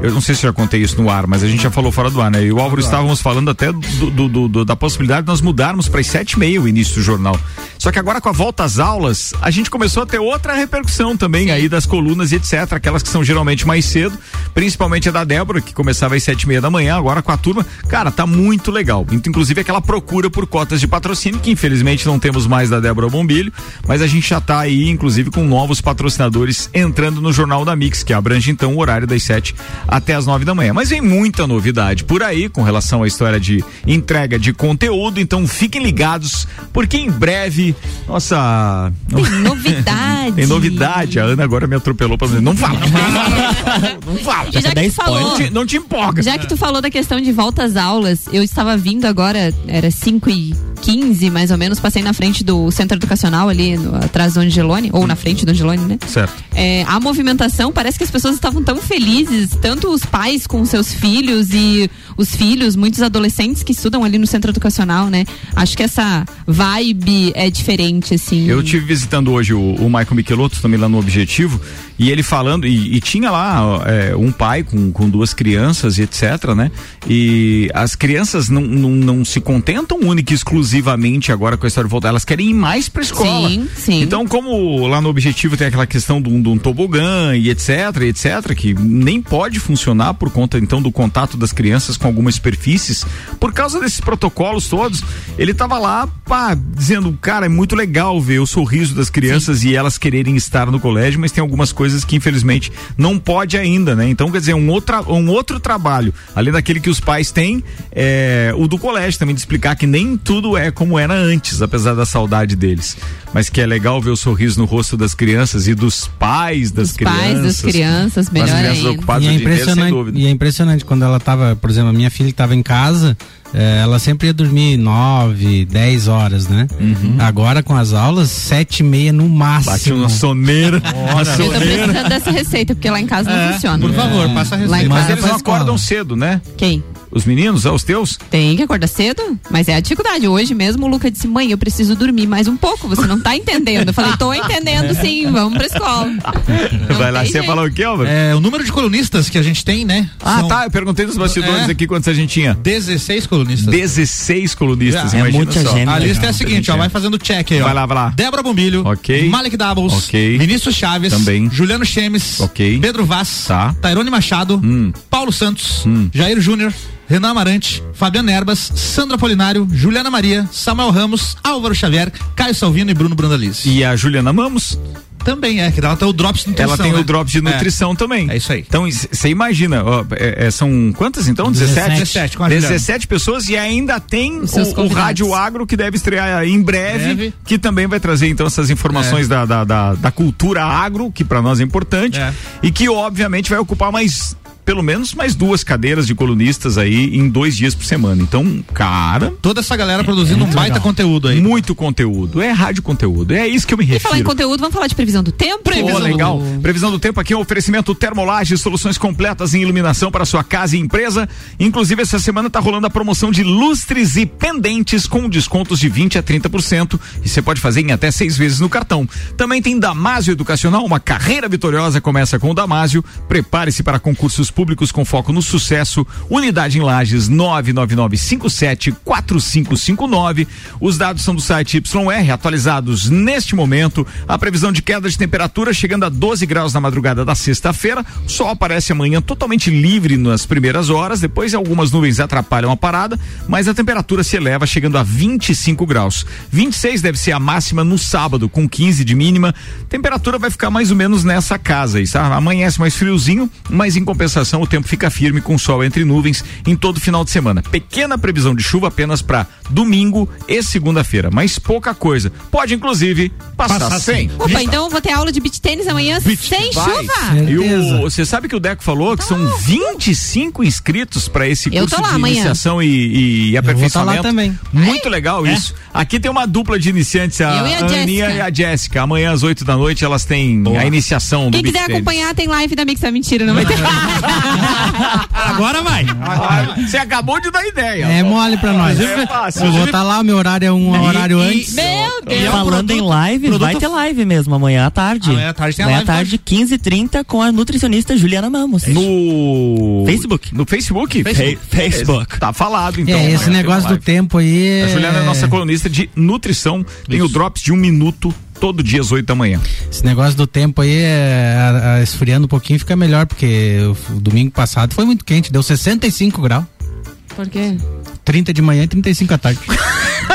Eu não sei se eu já contei isso no ar, mas a gente já falou fora do ar, né? E o Álvaro estávamos falando até do, do- do- do- da possibilidade de nós mudarmos para as sete e meia o início do jornal. Só que agora com a volta às aulas, a gente começou a ter outra repercussão também aí das colunas e etc. Aquelas que são geralmente mais cedo, principalmente a da Débora, que começava às sete e meia da manhã, agora com a turma. Cara, tá muito legal. Inclusive aquela procura por cotas de patrocínio, que infelizmente não temos mais da Débora Bombilho, mas a gente já tá aí, inclusive, com novos patrocinadores entrando no Jornal da Mix, que abrange então o horário das sete até as nove da manhã. Mas vem muita novidade por aí com relação à história de entrega de conteúdo, então fiquem ligados, porque em breve, nossa. Tem novidade. (laughs) Tem novidade. A Ana agora me atropelou pra dizer, não fala. (laughs) não fala. E já que tu falou, Não te, não te empolga. Já que tu falou da questão de volta às aulas, eu estava vindo agora, era 5 e 15 mais ou menos, passei na frente do centro educacional ali, no- atrás do Angelone, ou na frente do Angelone, né? Certo. É, a movimentação, parece que as pessoas estavam tão felizes, tanto os pais com seus filhos e os filhos, muitos adolescentes que estudam ali no centro educacional, né? Acho que essa vibe é diferente, assim. Eu tive visitando hoje o, o Michael Michelotto também lá no Objetivo e ele falando e, e tinha lá é, um pai com, com duas crianças e etc, né? E as crianças não, não, não se contentam única e exclusivamente agora com a história de voltar, elas querem ir mais pra escola. Sim, sim. Então, como lá no Objetivo tem aquela questão de um, tobogã e etc, etc, que nem pode funcionar por conta então do contato das crianças com algumas superfícies, por causa desses protocolos todos, ele tava lá, pá, dizendo, cara, é muito legal ver o sorriso das crianças e elas quererem estar no colégio, mas tem algumas coisas que infelizmente não pode ainda, né? Então, quer dizer, um outro, um outro trabalho, além daquele que os pais têm, é o do colégio também, de explicar que nem tudo é como era antes, apesar da saudade deles. Mas que é legal ver o sorriso no rosto das crianças e dos pais das Os crianças. pais das crianças, melhor das crianças ainda. ocupadas E é, dia impressionante, dúvida. e é impressionante quando ela tava, por exemplo, a minha filha estava em casa, eh, ela sempre ia dormir nove, dez horas, né? Agora com as aulas, sete e meia no máximo. Bate uma soneira. (laughs) uma Eu tô soneira. precisando dessa receita, porque lá em casa não funciona. Por favor, passa a Lá em receita. Mas casa eles não acordam cedo, né? Quem? Os meninos, ah, os teus? Tem que acordar cedo, mas é a dificuldade. Hoje mesmo o Luca disse: mãe, eu preciso dormir mais um pouco. Você não tá (laughs) entendendo. Eu falei: tô entendendo sim, vamos pra escola. Não Vai lá, você jeito. falar o quê, Álvaro? É, o número de colunistas que a gente tem, né? Ah, São tá. Eu perguntei dos bastidores É. aqui quantos a gente tinha. 16 colunistas. 16 colunistas, É, imagina muita só. gente. A lista é a seguinte, ó, é. vai fazendo check aí, ó. Vai lá, vai lá. Débora Bombilho, Ok. Malek Doubles, Ok. Vinícius Chaves, Também. Juliano Chemes, Ok. Pedro Vaz, Tá. Tairone Machado, Hum. Paulo Santos, Hum. Jair Júnior, Renan Amarante, Fabiano Erbas, Sandra Polinário, Juliana Maria, Samuel Ramos, Álvaro Xavier, Caio Salvino e Bruno Brandalize. E a Juliana Mamos, Também é, que ela tem o Drops de Nutrição. ela tem né? o drop de É. nutrição também. É isso aí. Então, você imagina, ó, é- é, são quantas então? 17? 17 com a Juliana. 17 pessoas e ainda tem o, o. Rádio Agro que deve estrear em breve, Breve. que também vai trazer então essas informações da, da, da, da cultura agro, que para nós é importante, É. e que obviamente vai ocupar mais pelo menos mais duas cadeiras de colunistas aí em dois dias por semana. Então, cara. Toda essa galera produzindo um baita conteúdo aí. Muito conteúdo. É rádio conteúdo. É isso que eu me E falar em refiro. conteúdo, vamos falar de previsão do tempo? Pô, legal. Previsão do tempo aqui é um oferecimento Termolage, soluções completas em iluminação para sua casa e empresa. Inclusive, essa semana tá rolando a promoção de lustres e pendentes com descontos de 20 a 30%. E você pode fazer em até seis vezes no cartão. Também tem Damásio Educacional, uma carreira vitoriosa começa com o Damásio. Prepare-se para concursos públicos com foco no sucesso. Unidade em Lages 999574559. Os dados são do site YR, atualizados neste momento. A previsão de queda de temperatura chegando a 12 graus na madrugada da sexta-feira. Sol aparece amanhã totalmente livre nas primeiras horas, depois algumas nuvens atrapalham a parada, mas a temperatura se eleva chegando a 25 graus. 26 deve ser a máxima no sábado, com 15 de mínima. Temperatura vai ficar mais ou menos nessa casa aí, sabe? Amanhece mais friozinho, mas em compensação o tempo fica firme com sol entre nuvens em todo final de semana. Pequena previsão de chuva apenas para domingo e segunda-feira, mas pouca coisa. Pode inclusive passar, Passar sem. Opa, então vou ter aula de beach tênis amanhã sem Vai. chuva. E o- você sabe que o Deco falou que são 25 inscritos para esse Eu curso tô lá de amanhã. iniciação e, e aperfeiçoamento. tá lá também. Muito legal isso. Aqui tem uma dupla de iniciantes, a, Eu e a Aninha Jéssica. e a Jéssica. Amanhã às 8 da noite elas têm a iniciação do Quem beach quiser tênis. acompanhar, tem live da Mix. É mentira, não vai ter. (laughs) (laughs) Agora vai. Você acabou de dar ideia. É mole pra nós. É fácil. Eu vou estar lá, meu horário é um horário e- antes. Meu Deus. Falando em live, produto- vai ter live mesmo amanhã à tarde. Amanhã à tarde tem a Amanhã live, à tarde, 15h30, com a nutricionista Juliana Mamos. No Facebook. No Facebook? Fe- Facebook. Tá falado, então. é, esse Amanhã tem negócio do tempo aí. A Juliana é é- nossa colunista de nutrição. Tem o Drops de um minuto todo dia às 8 da manhã. Esse negócio do tempo aí, é, a- a- esfriando um pouquinho, fica melhor, porque o, o domingo passado foi muito quente, deu 65 graus. Por quê? 30 de manhã e 35 à tarde. (laughs)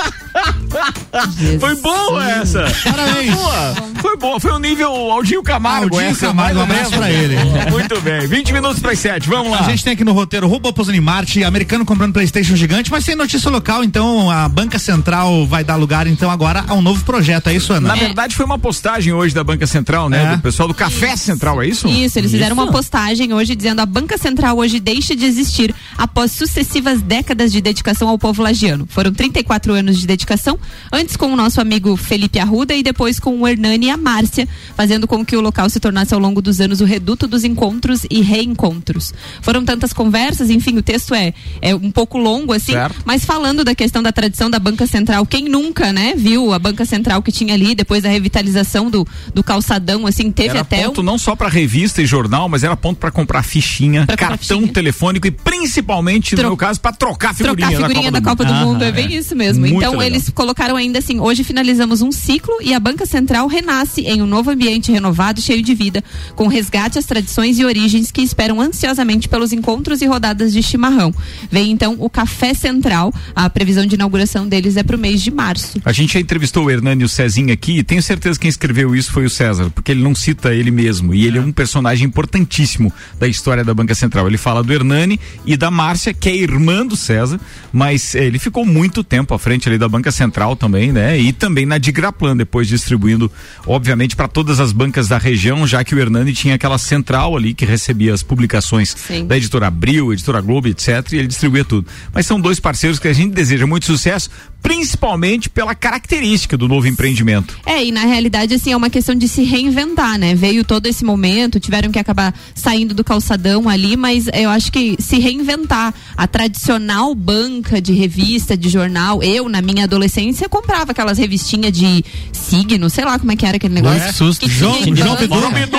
(laughs) Foi boa essa. Parabéns. Foi boa. Foi boa. Foi o nível Aldinho Camargo. Aldinho essa, Camargo, um abraço pra ele. (laughs) Muito bem. 20 minutos para as 7. Vamos lá. A gente tem aqui no roteiro em Marte, americano comprando Playstation gigante, mas sem notícia local, então a Banca Central vai dar lugar então agora a um novo projeto, é isso, Ana? Na verdade, foi uma postagem hoje da Banca Central, né? É. Do pessoal do Café Central, é isso? Isso, eles fizeram uma postagem hoje dizendo a Banca Central hoje deixa de existir após sucessivas décadas de dedicação ao povo lagiano. Foram 34 anos de dedicação, antes com o nosso amigo Felipe Arruda e depois com o Hernani e a Márcia, fazendo com que o local se tornasse ao longo dos anos o reduto dos encontros e reencontros. Foram tantas conversas, enfim, o texto é, é um pouco longo assim, Certo. mas falando da questão da tradição da Banca Central, quem nunca, né, viu a Banca Central que tinha ali depois da revitalização do, do calçadão, assim, teve Era até ponto um não só para revista e jornal, mas era ponto para comprar fichinha, Pra comprar cartão fichinha. telefônico e principalmente, no Tro- meu caso, para trocar figurinha, trocar figurinha da Copa do Mundo. Mundo, Ah, é bem isso mesmo. Então legal. eles colocaram ainda assim, hoje finalizamos um ciclo e a Banca Central renasce em um novo ambiente renovado e cheio de vida, com resgate às tradições e origens que esperam ansiosamente pelos encontros e rodadas de chimarrão. Vem então o Café Central, a previsão de inauguração deles é para o mês de março. A gente já entrevistou o Hernani e o Cezinho aqui e tenho certeza que quem escreveu isso foi o César, porque ele não cita ele mesmo. E ele é um personagem importantíssimo da história da Banca Central. Ele fala do Hernani e da Márcia, que é irmã do César, mas eh, ele ficou muito tempo à frente ali da Banca Central também, né? E também na Digraplan, depois distribuindo, obviamente, para todas as bancas da região, já que o Hernani tinha aquela central ali que recebia as publicações Sim. da editora Abril, editora Globo, etc. E ele distribuía tudo. Mas são dois parceiros que a gente deseja muito sucesso, principalmente pela característica do novo empreendimento. É, e na realidade, assim, é uma questão de se reinventar, né? Veio todo esse momento, tiveram que acabar saindo do calçadão ali, mas eu acho que se reinventar. A tradicional banca de revista, de jornal, eu, na minha adolescência, comprava aquelas revistinhas de signo, sei lá como é que era aquele negócio. Que susto. Que João- João banco. João Bidu.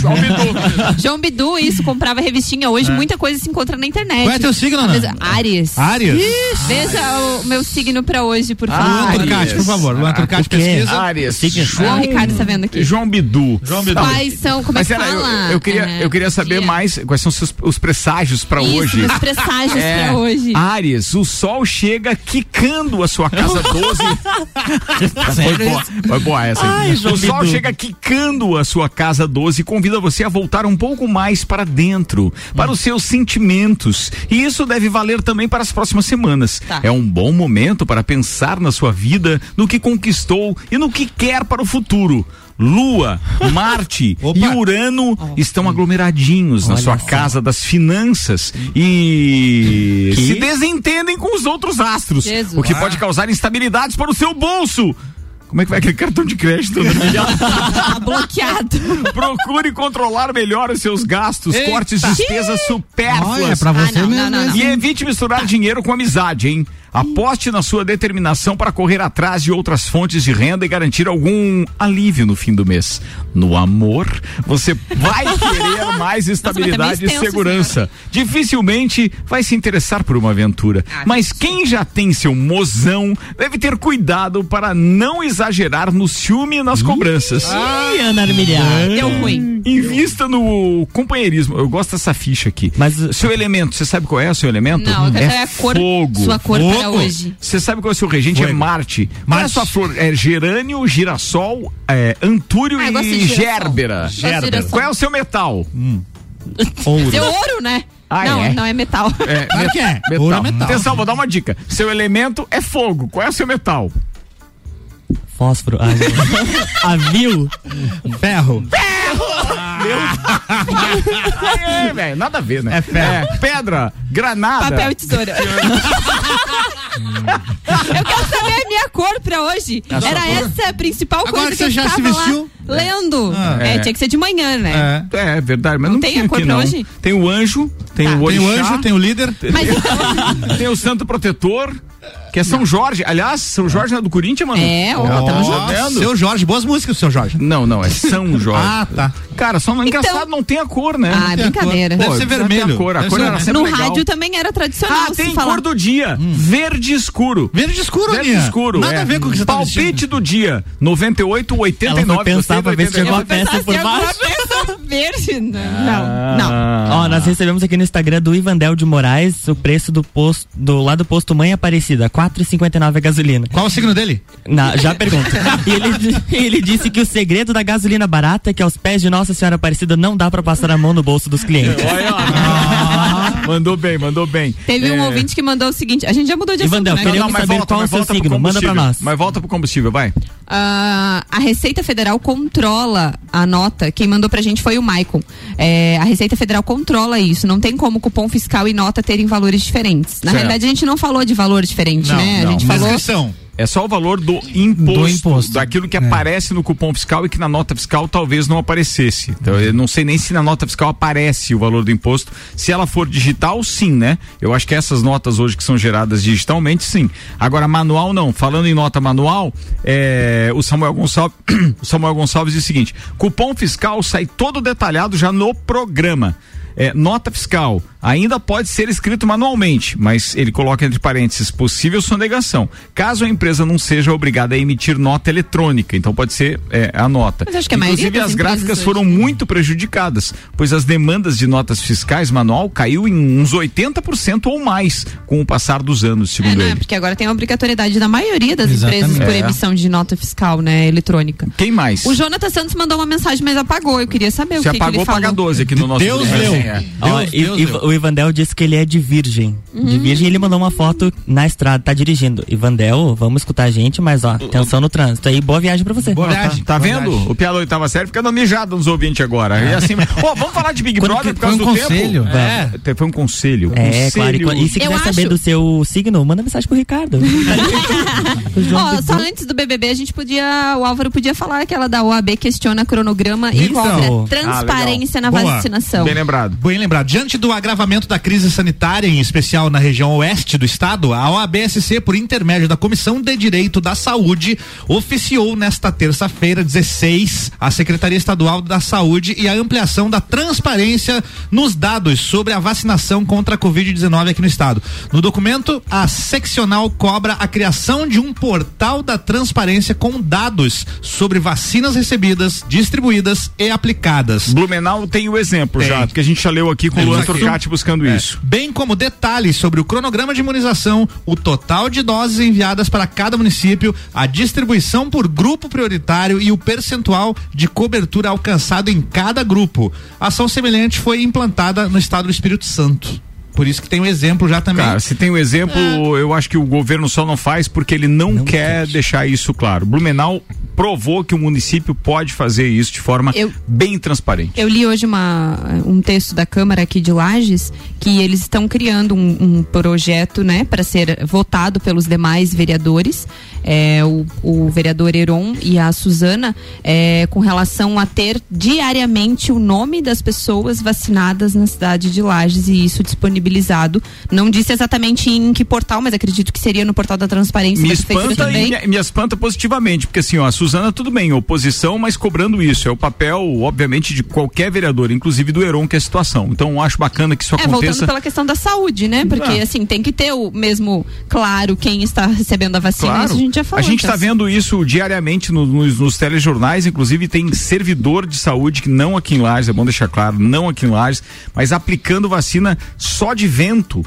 João Bidu. João Bidu, isso, comprava revistinha. Hoje muita coisa se encontra na internet. Qual é teu signo, Ana? Ares. Ares? Veja o meu signo pra hoje, por Luan favor. Turcati, por favor. Luan Turcati o quê? pesquisa. Áreas. Ah, o Ricardo tá vendo aqui. João Bidu. João Bidu. Quais são, como Mas é que era, eu, fala? eu queria, É, eu queria saber dia. mais quais são os, seus- os presságios para Isso, hoje. os presságios (laughs) pra hoje. Ares, o sol chega quicando a sua casa (laughs) 12. (laughs) foi, boa, foi boa essa. Ai, o João sol Bidu. chega quicando a sua casa 12 e convida você a voltar um pouco mais para dentro, para os seus sentimentos. E isso deve valer também para as próximas semanas. Tá. É um bom momento para pensar na sua vida, no que conquistou e no que quer para o futuro. Lua, Marte (laughs) e Urano estão aglomeradinhos na sua casa das finanças e Que? se desentendem com os outros astros, Jesus. o que pode causar instabilidades para o seu bolso. Como é que vai aquele cartão de crédito? Tá (laughs) bloqueado. Procure controlar melhor os seus gastos, Eita. cortes, despesas supérfluas. Olha, pra você Ah, não, não, não. E evite misturar dinheiro com amizade, hein? Aposte na sua determinação para correr atrás de outras fontes de renda e garantir algum alívio no fim do mês. No amor, você vai (laughs) querer mais estabilidade meio e extenso, segurança. Dificilmente vai se interessar por uma aventura. Mas quem já tem seu mozão deve ter cuidado para não exagerar no ciúme e nas cobranças. Ih, Ana Armiliar. Deu ruim. Invista no companheirismo. Eu gosto dessa ficha aqui. Mas seu elemento, você sabe qual é o seu elemento? Não, é a cor, fogo. sua cor para Hoje. Você sabe qual é o seu regente? É. Marte. Qual é a Marte. sua flor? É gerânio, girassol, é, antúrio Ah, e girassol. gérbera. Qual é o seu metal? (laughs) Ouro. Seu ouro, né? Ah, não, é? não é metal. É, Claro que é. metal. Ouro é metal. Atenção, vou dar uma dica. Seu elemento é fogo. Qual é o seu metal? Fósforo. Ah, não. Avil. Ferro. (laughs) é, velho, nada a ver, né? É ferro. pedra, granada. Papel e tesoura. (laughs) eu quero saber a minha cor pra hoje. A Era essa a principal Agora coisa que que, eu você já se vestiu? lá lendo. Ah, é, é. tinha que ser de manhã, né? É. É, é verdade, mas Não não, tem tinha a cor aqui, pra não. hoje? Tem o anjo, tem Tá. o Tem o anjo, tem o líder. Mas então, (laughs) tem o santo protetor, que é São Jorge. Aliás, São Jorge não é do Corinthians, mano? É, ó, Ó, tamo vendo? Seu Jorge, boas músicas, seu Jorge. Não, não, é São (laughs) Jorge. Ah, tá. Cara, só não engraçado, não tem a cor, né? Ah, brincadeira. Deve ser vermelho. A cor, a Deve cor era sempre no legal. rádio também era tradicional Ah, tem falar. cor do dia. Verde escuro. Verde escuro, Verde Aninha. escuro. Nada é. a ver com o que você tá Palpite do dia. 98, 89. Ela foi pensar pra ver se 89. chegou a Eu pensava peça por baixo. (laughs) verde. Não, não. Ah. Ó, nós recebemos aqui no Instagram do Ivandel de Moraes o preço do posto do lá do posto Mãe Aparecida, 4,59 a gasolina. Qual o signo dele? Na, já pergunto. (laughs) ele, ele disse que o segredo da gasolina barata é que aos pés de Nossa Senhora Aparecida não dá pra passar a mão no bolso dos clientes. Olha, ó. (laughs) mandou bem, mandou bem. Teve um É. ouvinte que mandou o seguinte: a gente já mudou de assunto, Ivanel, né? queremos mas saber qual mas o seu volta pro signo. Manda pra combustível. nós. Mas volta pro combustível, vai. Ah, a Receita Federal controla a nota. Quem mandou pra gente foi o Maicon. É, a Receita Federal controla isso. Não tem como cupom fiscal e nota terem valores diferentes. Na Certo. realidade, a gente não falou de valor diferente, Não, né? não. A gente falou. É só o valor do imposto, Do imposto. daquilo que É. aparece no cupom fiscal e que na nota fiscal talvez não aparecesse. Então eu não sei nem se na nota fiscal aparece o valor do imposto. Se ela for digital, sim, né? Eu acho que essas notas hoje que são geradas digitalmente, sim. Agora manual não. Falando em nota manual, é, o Samuel Gonçalves, (coughs) o Samuel Gonçalves diz o seguinte: cupom fiscal sai todo detalhado já no programa. É, nota fiscal ainda pode ser escrito manualmente, mas ele coloca entre parênteses possível sonegação. Caso a empresa não seja obrigada a emitir nota eletrônica, então pode ser é, a nota. Mas acho que Inclusive as gráficas hoje- foram muito prejudicadas, pois as demandas de notas fiscais manual caiu em uns 80% ou mais com o passar dos anos, É, segundo né? ele. Porque agora tem a obrigatoriedade da maioria das Exatamente. empresas por É. emissão de nota fiscal, né? Eletrônica. Quem mais? O Jonathan Santos mandou uma mensagem, mas apagou. Eu queria saber Se o que, que apagou, ele falou. paga 12 aqui no nosso Deus grupo. É. Ó, Deus, e- Deus e- deu. o Ivandel disse que ele é de Virgem. Uhum. De Virgem ele mandou uma foto na estrada, tá dirigindo. Ivandel, vamos escutar a gente, mas ó, atenção no trânsito aí, boa viagem pra você. Boa Tá, viagem. tá boa vendo? viagem. O Piada Oitava Série ficando mijado nos ouvintes agora. E assim, Pô, vamos falar de Big Quando Brother que por causa um do conselho? tempo? É. Foi um conselho. É, claro. E, Conselho. quan- e se quiser saber acho- do seu signo, manda mensagem pro Ricardo. (laughs) O João Ó, só antes do BBB, a gente podia. O Álvaro podia falar aquela da OAB questiona cronograma e Então. cobra Ah, transparência na Boa. vacinação. Bem lembrado. Bem lembrado. Diante do agravamento da crise sanitária, em especial na região oeste do estado, a OABSC, por intermédio da Comissão de Direito da Saúde, oficiou nesta terça-feira, 16, a Secretaria Estadual da Saúde e a ampliação da transparência nos dados sobre a vacinação contra a Covid-19 aqui no estado. No documento, a seccional cobra a criação de um portal da transparência com dados sobre vacinas recebidas, distribuídas e aplicadas. Blumenau tem o exemplo Tem. já, porque a gente já leu aqui com o Temos Luan. Turcati buscando É. isso. Bem como detalhes sobre o cronograma de imunização, o total de doses enviadas para cada município, a distribuição por grupo prioritário e o percentual de cobertura alcançado em cada grupo. Ação semelhante foi implantada no estado do Espírito Santo. Por isso que tem um exemplo já também. Cara, se tem um exemplo, eu acho que o governo só não faz porque ele não, quer deixar isso claro. Blumenau provou que o município pode fazer isso de forma bem transparente. Eu li hoje uma, um texto da Câmara aqui de Lages que eles estão criando um, um projeto, né, para ser votado pelos demais vereadores, é, o, o vereador Heron e a Suzana, é, com relação a ter diariamente o nome das pessoas vacinadas na cidade de Lages e isso disponibilizado. Não disse exatamente em que portal, mas acredito que seria no portal da transparência Me da espanta, também. me, me espanta positivamente, porque assim, ó, a Suzana, tudo bem, oposição, mas cobrando isso. É o papel, obviamente, de qualquer vereador, inclusive do Heron, que é a situação. Então, acho bacana que isso É, voltando aconteça. pela questão da saúde, né? Porque, Ah. assim, tem que ter o mesmo claro quem está recebendo a vacina. Isso a gente já falou. a gente está vendo isso diariamente no- nos, nos telejornais, inclusive tem servidor de saúde que não aqui em Lages, é bom deixar claro, não aqui em Lages, mas aplicando vacina só de vento.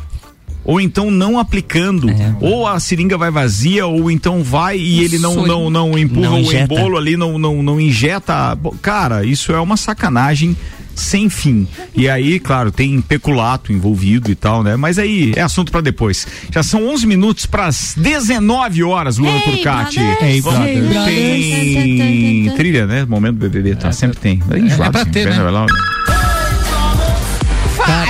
Ou então não aplicando, É. ou a seringa vai vazia, ou então vai e ele não não, não empurra Não o injeta. embolo ali, não, não, não injeta. Cara, isso é uma sacanagem sem fim. E aí, claro, tem peculato envolvido e tal, né? Mas aí é assunto pra depois. Já são 11 minutos pras 19 horas, Luan Turcati. Brothers. Tem trilha, né? Momento do BBB, tá? Sempre tem. É, enjoado, pra assim, ter, vai né?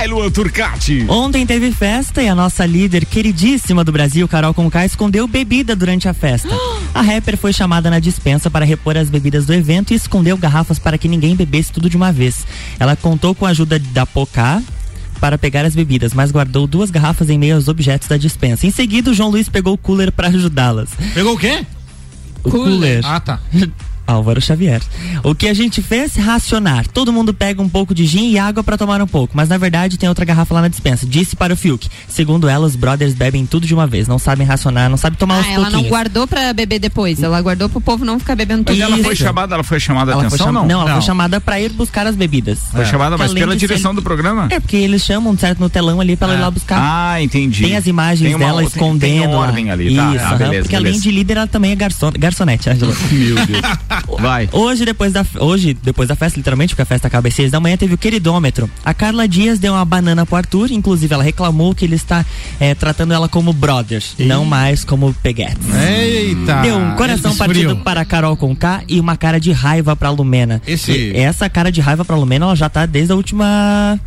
Luan Turcati. Ontem teve festa e a nossa líder queridíssima do Brasil, Carol Conká, escondeu bebida durante a festa. A rapper foi chamada na dispensa para repor as bebidas do evento e escondeu garrafas para que ninguém bebesse tudo de uma vez. Ela contou com a ajuda da Pocá para pegar as bebidas, mas guardou duas garrafas em meio aos objetos da dispensa. Em seguida, o João Luiz pegou o cooler para ajudá-las. Pegou o quê? O cooler. Ah, tá. (laughs) Álvaro Xavier. O que a gente fez? Racionar. Todo mundo pega um pouco de gin e água pra tomar um pouco, mas na verdade tem outra garrafa lá na dispensa. Disse para o Fiuk. Segundo ela, os brothers bebem tudo de uma vez, não sabem racionar, não sabem tomar Ah, aos ela não pouquinhos. guardou pra beber depois. Ela guardou pro povo não ficar bebendo tudo. Mas ela foi chamada, ela foi chamada a Ela foi atenção, chama- não? ela foi chamada pra ir buscar as bebidas. Foi chamada, mas Além pela direção ser- do programa? É, porque eles chamam certo no telão ali pra ela ir lá buscar. Ah, entendi. Tem as imagens Tem uma- dela tem- escondendo. Tem lá. ordem ali, tá? Isso, Ah, aham, beleza, porque além beleza. de líder, ela também é garçon, garçonete, Ângela. (laughs) Meu Deus. (laughs) Vai. Hoje depois, da, hoje, depois da festa, literalmente, porque a festa acaba às seis da manhã, teve o queridômetro. A Carla Dias deu uma banana pro Arthur, inclusive ela reclamou que ele está eh, tratando ela como brothers, não mais como peguetes. Eita! Deu um coração partido para a Carol com K e uma cara de raiva pra Lumena. Esse- E essa cara de raiva pra Lumena, ela já tá desde a última.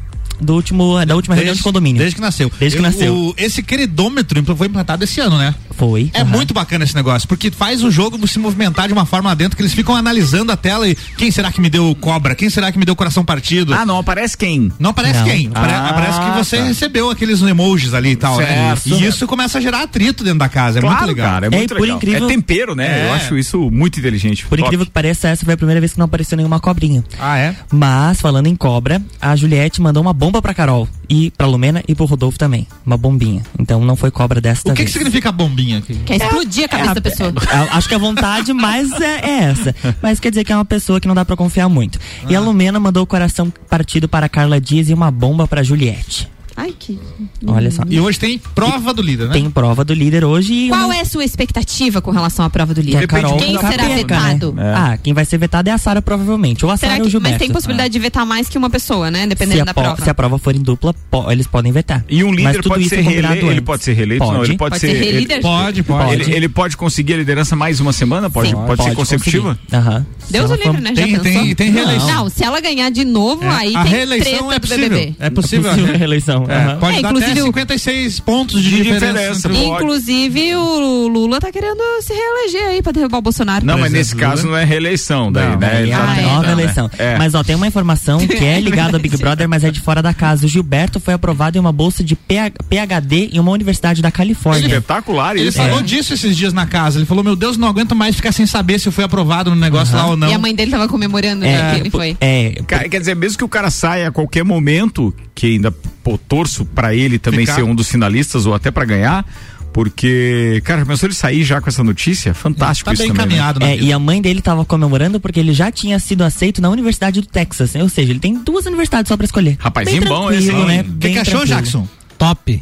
Do último, da última reunião de condomínio. Desde que nasceu. Desde que Eu- nasceu. o- esse queridômetro foi implantado esse ano, né? Foi. É muito bacana esse negócio, porque faz o jogo se movimentar de uma forma lá dentro que eles ficam analisando a tela e quem será que me deu cobra? Quem será que me deu coração partido? Ah, não aparece quem? Não aparece Não. quem? Apare- Ah, aparece que você tá. recebeu aqueles emojis ali e tal, né? Certo. E isso começa a gerar atrito dentro da casa. É Claro, muito legal. cara, é É, muito por legal. incrível- É tempero, né? É. Eu acho isso muito inteligente. Por Top. incrível que pareça, essa foi a primeira vez que não apareceu nenhuma cobrinha. Ah, é? Mas, falando em cobra, a Juliette mandou uma bomba pra Carol. E pra Lumena e pro Rodolfo também. Uma bombinha. Então não foi cobra desta O que, que vez. significa bombinha aqui? Quer explodir a cabeça da pessoa. A- Acho que a vontade mais é, é essa. Mas quer dizer que é uma pessoa que não dá pra confiar muito. E a Ah. Lumena mandou o coração partido para a Carla Dias e uma bomba pra Juliette. Ai, que. Olha só. E hoje tem prova do líder, né? Tem prova do líder hoje e. Qual uma- é a sua expectativa com relação à prova do líder? a Carol Quem Conká será perca, né? vetado? Ah, quem vai ser vetado é a Sara provavelmente. Ou a Sara ou o que, Gilberto. mas tem possibilidade de vetar mais que uma pessoa, né? Dependendo a, da prova. se a prova for em dupla, po- eles podem vetar. E um Mas líder tudo pode isso ser é reeleito. Ele pode ser reeleito? Não, ele pode, Pode ser. ser ele-? Pode, pode. Ele, ele pode conseguir a liderança mais uma semana? Pode, pode, ser consecutiva? Aham. Deus o livre, né? Já Tem- pensou? tem- tem reeleição. Não, se ela ganhar de novo, aí a tem reeleição treta é do possível. BBB. É possível. É possível a reeleição. É, aham. pode É, dar inclusive até o- 56 pontos de, De diferença. diferença. Inclusive, o Lula tá querendo se reeleger aí pra derrubar o Bolsonaro. Não, mas nesse Lula. caso não é reeleição daí, Não, né? É Ele já a nova tá, né? eleição. É. Mas ó, tem uma informação que é (laughs) ligada ao Big Brother, mas é de fora da casa. O Gilberto foi aprovado em uma bolsa de PH PhD em uma universidade da Califórnia. Espetacular Ele isso. falou né? disso esses dias na casa. Ele falou: Meu Deus, não aguento mais ficar sem saber se eu fui aprovado no negócio lá ou não. E a mãe dele tava comemorando né, que ele foi. É, Cara, quer dizer, mesmo que o cara saia a qualquer momento, que ainda pô, torço pra ele também Ficar. ser um dos finalistas ou até pra ganhar, porque, cara, pensou ele sair já com essa notícia? Fantástico Tá isso bem também. né? encaminhado, né? É, e a mãe dele tava comemorando porque ele já tinha sido aceito na Universidade do Texas. Ou seja, ele tem duas universidades só pra escolher. Rapazinho Bem bom tranquilo, esse, hein? né? O que que, Bem que achou, tranquilo. Jackson? Top. (laughs)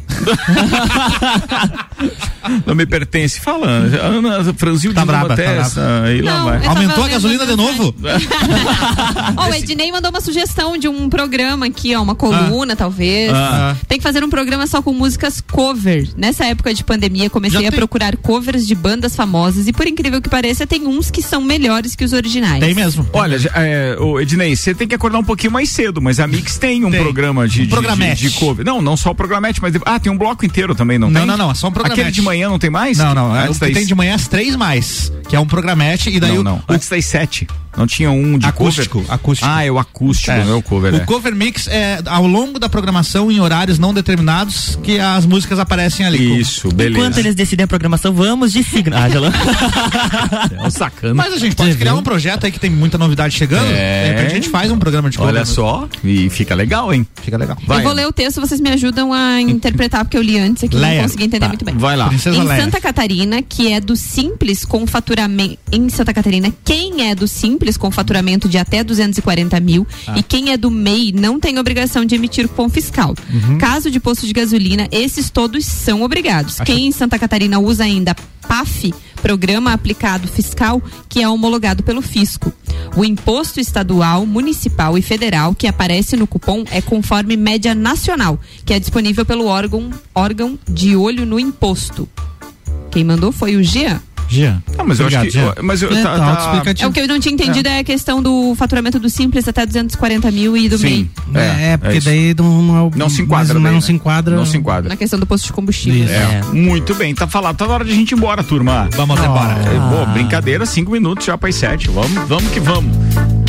Não me pertence. Fala, Ana franziu Tá de braba, a tá testa. aí lá Não, vai. Aumentou a gasolina de novo? (laughs) Ó, o Ednei mandou uma sugestão de um programa aqui, ó, uma coluna, talvez. Ah. Tem que fazer um programa só com músicas cover. Nessa época de pandemia, comecei Já a tem. procurar covers de bandas famosas e, por incrível que pareça, tem uns que são melhores que os originais. Tem mesmo. Olha, é, Ednei, você tem que acordar um pouquinho mais cedo, mas a Mix tem um Tem. programa de, Um de, de, de cover. Não, não só o programete, mas. Ah, tem um bloco inteiro também, não, Não, tem? não, não, é só um programete. Aquele de manhã não tem mais? Não, não. É, Antes o que das... tem de manhã às três mais, que é um programete, e daí Não, não. o Antes das sete. Não tinha um de acústico. cover? Acústico. Ah, é o acústico, não é o cover. O é. cover mix é ao longo da programação, em horários não determinados, que as músicas aparecem ali. Isso, beleza. Enquanto eles decidem a programação, vamos de signo. Ángela. (laughs) É um sacana. Mas a gente pode criar um projeto aí que tem muita novidade chegando. É. De repente a gente faz um programa de cover. Olha só, e fica legal, hein? Fica legal. Vai, eu vou ler o texto, vocês me ajudam a interpretar, porque eu li antes aqui e Leia. não consegui entender Tá, muito bem. Vai lá. Princesa em Leia. Santa Catarina, que é do Simples com faturamento. Em Santa Catarina, quem é do Simples com faturamento de até 240 mil Ah. e quem é do MEI não tem obrigação de emitir cupom fiscal. Uhum. Caso de posto de gasolina, esses todos são obrigados. Quem em Santa Catarina usa ainda PAF, Programa Aplicado Fiscal, que é homologado pelo fisco. O imposto estadual, municipal e federal que aparece no cupom é conforme média nacional, que é disponível pelo órgão, órgão de olho no imposto. Quem mandou foi o Jean. Jean. Ah, mas eu Obrigado, acho que. Jean. Mas eu, É, tá, tá tá-. É o que eu não tinha entendido é, a questão do faturamento do Simples até 240 mil e do Sim. MEI. É, porque isso. daí não, é o- Não se enquadra. Mas, mas não né? se enquadra. Não se enquadra. Na questão do posto de combustível. Isso. É, muito bem, tá falado. Tá na hora de a gente ir embora, turma. Vamos embora. É, boa, brincadeira, cinco minutos já para as sete. Vamos, vamos que vamos.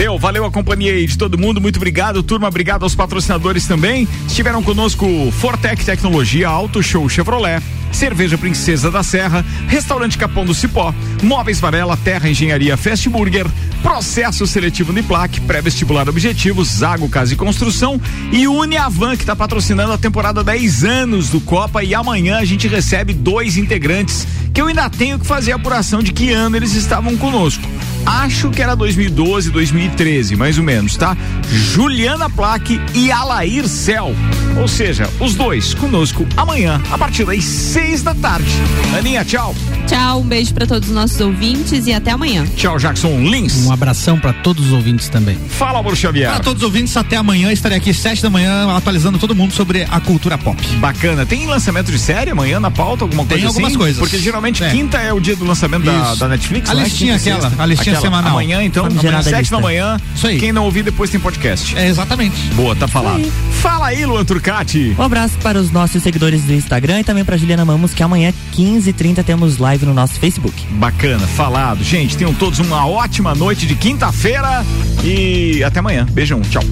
Deu, valeu a companhia aí de todo mundo, muito obrigado, turma. Obrigado aos patrocinadores também. Estiveram conosco Fortec Tecnologia, Auto Show Chevrolet, Cerveja Princesa da Serra, Restaurante Capão do Cipó, Móveis Varela, Terra Engenharia Fast Burger, Processo Seletivo Uniplac, Pré-Vestibular Objetivos, Zago Casa e Construção e Uniavan, que está patrocinando a temporada 10 anos do Copa. E amanhã a gente recebe dois integrantes que eu ainda tenho que fazer a apuração de que ano eles estavam conosco. Acho que era 2012, 2013, mais ou menos, tá? Juliana Plaque e Alair Cel. Ou seja, os dois conosco amanhã, a partir das seis da tarde. Aninha, tchau. Tchau, um beijo para todos os nossos ouvintes e até amanhã. Tchau, Jackson Lins. Um abração para todos os ouvintes também. Fala, Bruno Xavier. Para todos os ouvintes, até amanhã. Estarei aqui sete da manhã atualizando todo mundo sobre a cultura pop. Bacana. Tem lançamento de série amanhã na pauta? Alguma Tem coisa algumas assim? coisas. Porque geralmente É. quinta é o dia do lançamento da, da Netflix, A né? listinha Quinta e aquela, a listinha semanal. Amanhã, então, amanhã, sete da manhã. Isso aí. Quem não ouvir, depois tem podcast. É, exatamente. Boa, tá falado. Fala aí, Luan Turcati. Um abraço para os nossos seguidores do Instagram e também para Juliana Mamos, que amanhã, 15h30, temos live no nosso Facebook. Bacana, falado. Gente, tenham todos uma ótima noite de quinta-feira e até amanhã. Beijão, tchau.